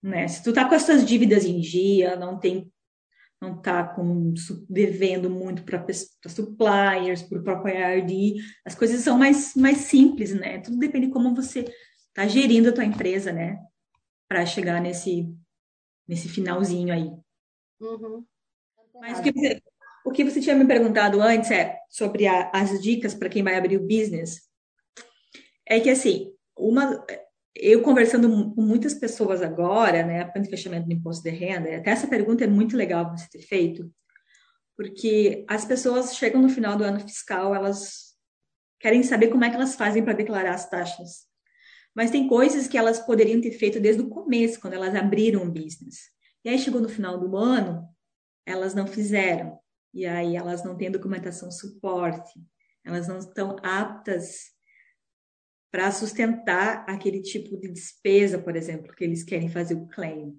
né? Se tu tá com as tuas dívidas em dia, não tem não está com, devendo muito para suppliers, para o próprio IRD, as coisas são mais, mais simples, né? Tudo depende de como você está gerindo a tua empresa, né? Para chegar nesse, nesse finalzinho aí. Uhum. Mas o que, você, o que você tinha me perguntado antes é sobre a, as dicas para quem vai abrir o business. É que assim, uma, eu conversando com muitas pessoas agora, né, para o fechamento do imposto de renda, até essa pergunta é muito legal você ter feito, porque as pessoas chegam no final do ano fiscal, elas querem saber como é que elas fazem para declarar as taxas. Mas tem coisas que elas poderiam ter feito desde o começo, quando elas abriram o business. E aí chegou no final do ano, elas não fizeram. E aí elas não têm documentação suporte, elas não estão aptas para sustentar aquele tipo de despesa, por exemplo, que eles querem fazer o claim.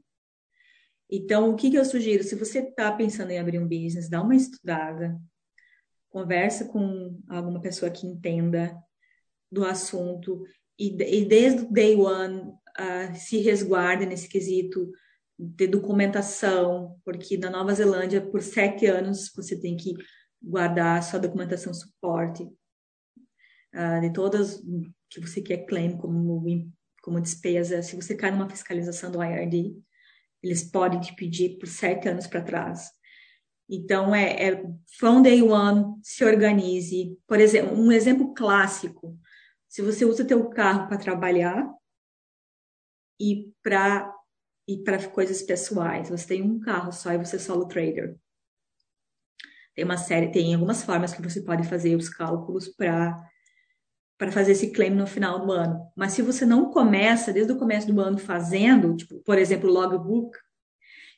Então, o que, que eu sugiro? Se você está pensando em abrir um business, dá uma estudada, conversa com alguma pessoa que entenda do assunto e, e desde o day one uh, se resguarde nesse quesito de documentação, porque na Nova Zelândia, por sete anos, você tem que guardar sua documentação suporte uh, de todas que você quer claim como, como despesa, se você cai numa fiscalização do IRD, eles podem te pedir por sete anos para trás. Então, é, é from day one, se organize. Por exemplo, um exemplo clássico, se você usa teu carro para trabalhar e para e para coisas pessoais, você tem um carro só e você é solo trader. Tem uma série, tem algumas formas que você pode fazer os cálculos para para fazer esse claim no final do ano. Mas se você não começa desde o começo do ano fazendo, tipo, por exemplo, logbook,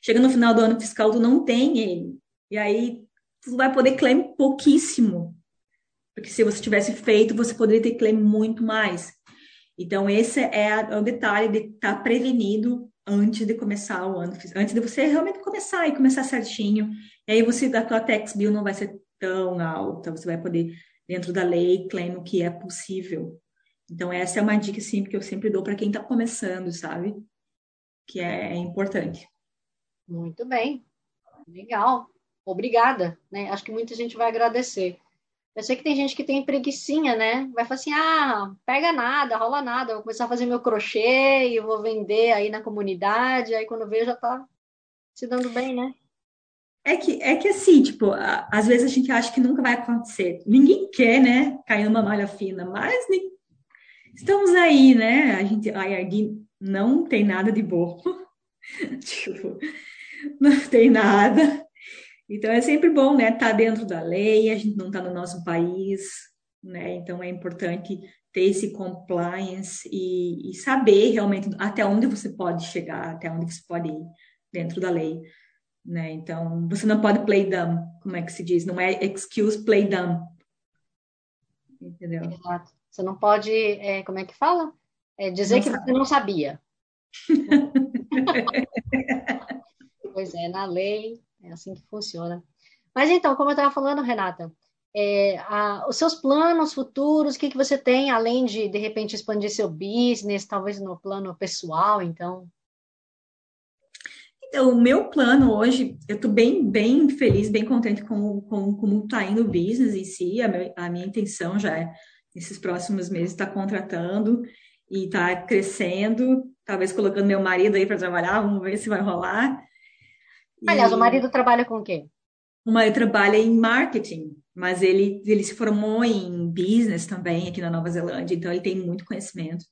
chega no final do ano fiscal, tu não tem ele. E aí tu vai poder claim pouquíssimo. Porque se você tivesse feito, você poderia ter claim muito mais. Então, esse é, é o detalhe de estar tá prevenido antes de começar o ano, antes de você realmente começar e começar certinho. E aí você, a tua tax bill não vai ser tão alta, você vai poder dentro da lei, claim o que é possível. Então, essa é uma dica sim, que eu sempre dou para quem está começando, sabe? Que é, importante. Muito bem. Legal. Obrigada. Né? Acho que muita gente vai agradecer. Eu sei que tem gente que tem preguiçinha, né? Vai falar assim, ah, pega nada, rola nada, eu vou começar a fazer meu crochê e vou vender aí na comunidade, aí quando vejo já tá se dando bem, né? É que, é que assim, tipo, às vezes a gente acha que nunca vai acontecer. Ninguém quer, né, cair numa malha fina, mas estamos aí, né? A gente, a IRD não tem nada de bom. (laughs) tipo, não tem nada. Então é sempre bom, né, estar tá dentro da lei, a gente não está no nosso país, né? Então é importante ter esse compliance e, e, saber realmente até onde você pode chegar, até onde você pode ir dentro da lei, né? Então você não pode play dumb, como é que se diz? Não é excuse play dumb, entendeu? Exato. Você não pode, é, como é que fala? É dizer não que sabe. você não sabia. (laughs) pois é, na lei é assim que funciona. Mas então, como eu estava falando, Renata, é, a, os seus planos futuros, o que, que você tem, além de, de repente, expandir seu business, talvez no plano pessoal, então? Então, o meu plano hoje, eu estou bem, bem feliz, bem contente com, com como está indo o business em si. A, meu, a minha intenção já é, nesses próximos meses, estar tá contratando e estar tá crescendo, talvez colocando meu marido aí para trabalhar, vamos ver se vai rolar. Aliás, e... o marido trabalha com o quê? O marido trabalha em marketing, mas ele, ele se formou em business também aqui na Nova Zelândia, então ele tem muito conhecimento.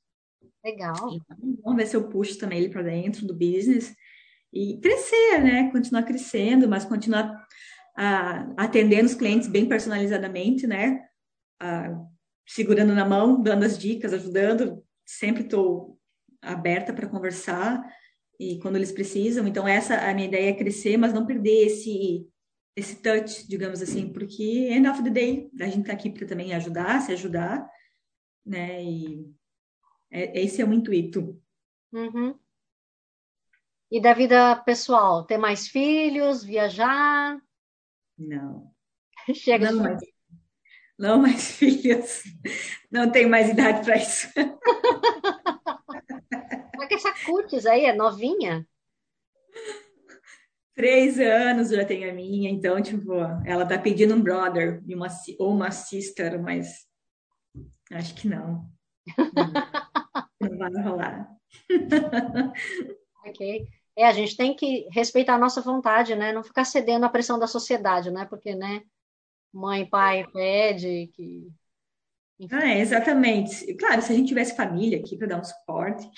Legal. Então, vamos ver se eu puxo também ele para dentro do business e crescer, né? Continuar crescendo, mas continuar ah, atendendo os clientes bem personalizadamente, né? Ah, segurando na mão, dando as dicas, ajudando. Sempre estou aberta para conversar e quando eles precisam. Então essa a minha ideia é crescer, mas não perder esse esse touch, digamos assim, porque end of the day a gente está aqui para também ajudar, se ajudar, né? E é, esse é o intuito. Uhum. E da vida pessoal, ter mais filhos, viajar? Não. (laughs) Chega não mais, não mais (laughs) filhos. Não tenho mais idade para isso. (laughs) Mas que essa cutis aí é novinha? Três anos já tem a minha, então, tipo, ela tá pedindo um brother uma, ou uma sister, mas acho que não. Não vai rolar. ok. É, a gente tem que respeitar a nossa vontade, né? Não ficar cedendo à pressão da sociedade, né? Porque, né? Mãe, pai pede que. Ah, é, exatamente. Claro, se a gente tivesse família aqui para dar um suporte,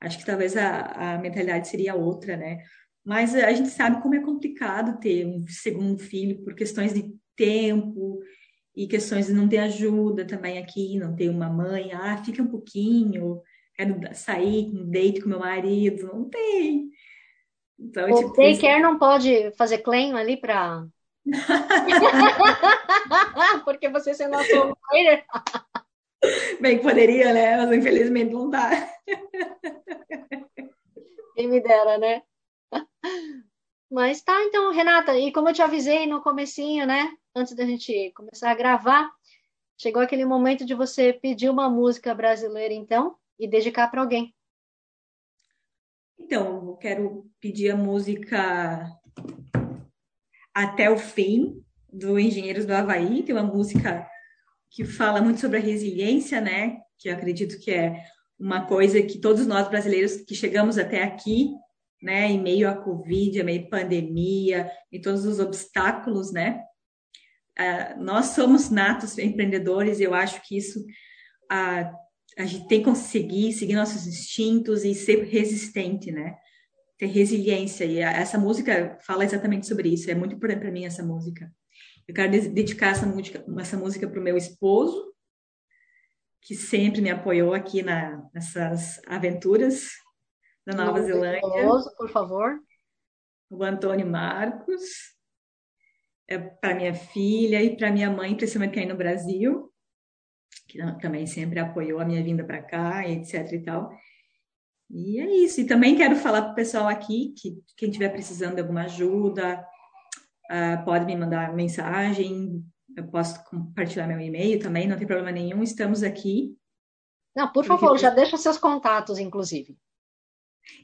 acho que talvez a, a mentalidade seria outra, né? Mas a gente sabe como é complicado ter um segundo filho por questões de tempo e questões de não ter ajuda também aqui, não ter uma mãe, ah, fica um pouquinho, quero sair, um date com meu marido, não tem. Então, o tipo, daycare não pode fazer claim ali para (laughs) porque você se nosso trader. Bem, poderia, né? Mas infelizmente não dá. Quem me dera, né? Mas tá, então, Renata, e como eu te avisei no comecinho, né? Antes da gente começar a gravar, chegou aquele momento de você pedir uma música brasileira, então, e dedicar para alguém. Então, eu quero pedir a música Até o Fim, do Engenheiros do Havaí, que é uma música que fala muito sobre a resiliência, né? Que eu acredito que é uma coisa que todos nós brasileiros que chegamos até aqui né, em meio à Covid, em meio à pandemia, e todos os obstáculos, né? Uh, nós somos natos empreendedores e eu acho que isso uh, a gente tem que conseguir seguir nossos instintos e ser resistente, né? Ter resiliência. E essa música fala exatamente sobre isso. É muito importante para mim essa música. Eu quero dedicar essa música, essa música para o meu esposo, que sempre me apoiou aqui na, nessas aventuras da Nova Zelândia. Famoso, por favor. O Antônio Marcos. É para minha filha e para minha mãe, principalmente que é aí no Brasil, que também sempre apoiou a minha vinda para cá, etc e tal. E é isso. E também quero falar para o pessoal aqui que quem estiver precisando de alguma ajuda, uh, pode me mandar mensagem. Eu posso compartilhar meu e-mail também, não tem problema nenhum. Estamos aqui. Não, por favor, já deixa seus contatos, inclusive.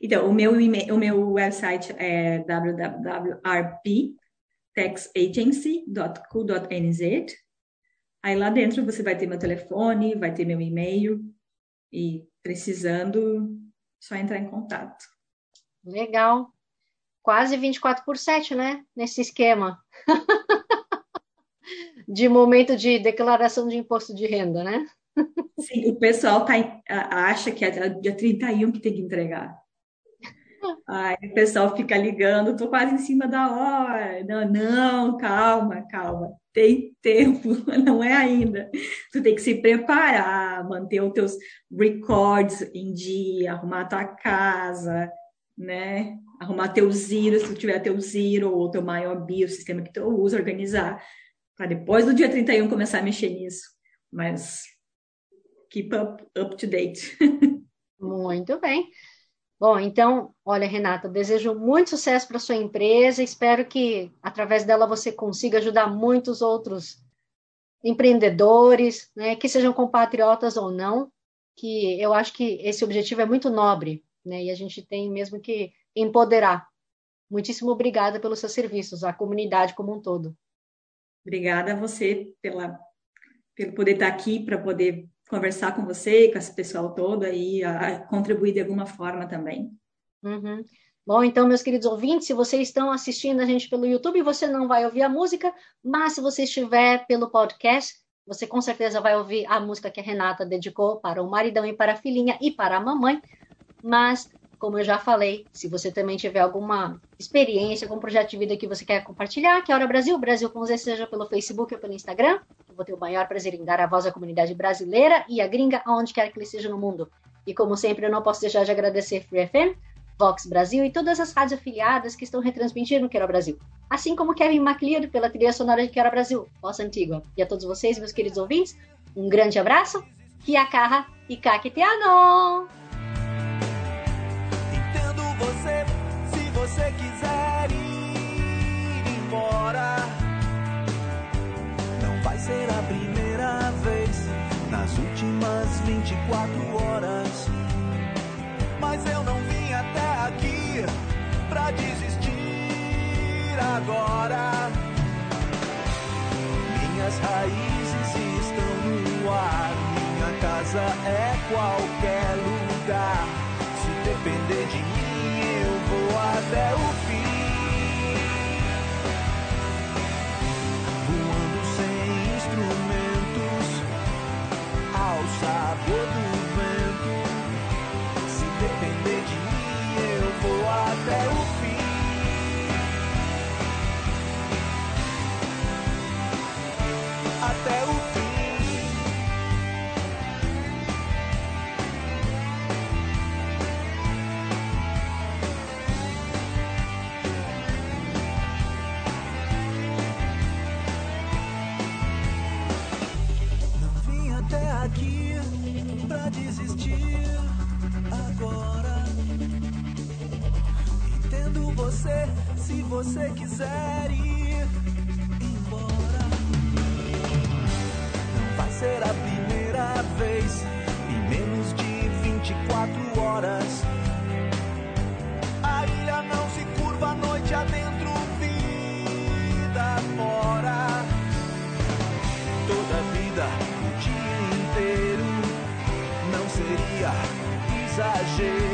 Então, o meu, o meu website é www.rptaxagency.co.nz. Aí lá dentro você vai ter meu telefone, vai ter meu e-mail e precisando, só entrar em contato. Legal. Quase 24 por 7, né? Nesse esquema. (laughs) de momento de declaração de imposto de renda, né? Sim, o pessoal tá, acha que é dia 31 que tem que entregar. Aí o pessoal fica ligando, tô quase em cima da hora. Não, não, calma, calma. Tem tempo, (laughs) não é ainda. Tu tem que se preparar, manter os teus records em dia, arrumar tua casa, né? Arrumar teu Zero, se tu tiver teu Zero ou teu MyOB, o sistema que tu usa, organizar, para depois do dia 31 começar a mexer nisso. Mas keep up, up to date. (laughs) Muito bem. Bom, então, olha, Renata, desejo muito sucesso para sua empresa. Espero que através dela você consiga ajudar muitos outros empreendedores, né, que sejam compatriotas ou não, que eu acho que esse objetivo é muito nobre, né, e a gente tem mesmo que empoderar. Muitíssimo obrigada pelos seus serviços, a comunidade como um todo. Obrigada a você pela, pelo poder estar aqui para poder conversar com você, com esse pessoal todo e a, contribuir de alguma forma também. Uhum. Bom, então, meus queridos ouvintes, se vocês estão assistindo a gente pelo YouTube, você não vai ouvir a música, mas se você estiver pelo podcast, você com certeza vai ouvir a música que a Renata dedicou para o maridão e para a filhinha e para a mamãe. Mas, como eu já falei, se você também tiver alguma experiência, algum projeto de vida que você quer compartilhar, que é Hora Brasil, Brasil com você, seja pelo Facebook ou pelo Instagram, vou ter o maior prazer em dar a voz à comunidade brasileira e à gringa, aonde quer que ele esteja no mundo. E como sempre, eu não posso deixar de agradecer Free FM, Vox Brasil e todas as rádios afiliadas que estão retransmitindo Quero Brasil. Assim como Kevin MacLeod pela trilha sonora de Quero Brasil, Vossa Antigua. E a todos vocês, meus queridos ouvintes, um grande abraço, Kiakarra e Kakiteano! Você se você quiser ir embora ser a primeira vez nas últimas 24 horas. Mas eu não vim até aqui pra desistir agora. Minhas raízes estão no ar, minha casa é qualquer lugar. Se depender de mim, até o sabor do vento. Se depender de mim, eu vou até o fim. Até o se você quiser ir embora. Não vai ser a primeira vez em menos de 24 horas. A ilha não se curva a noite adentro, vida fora. Toda vida, o dia inteiro, não seria exagero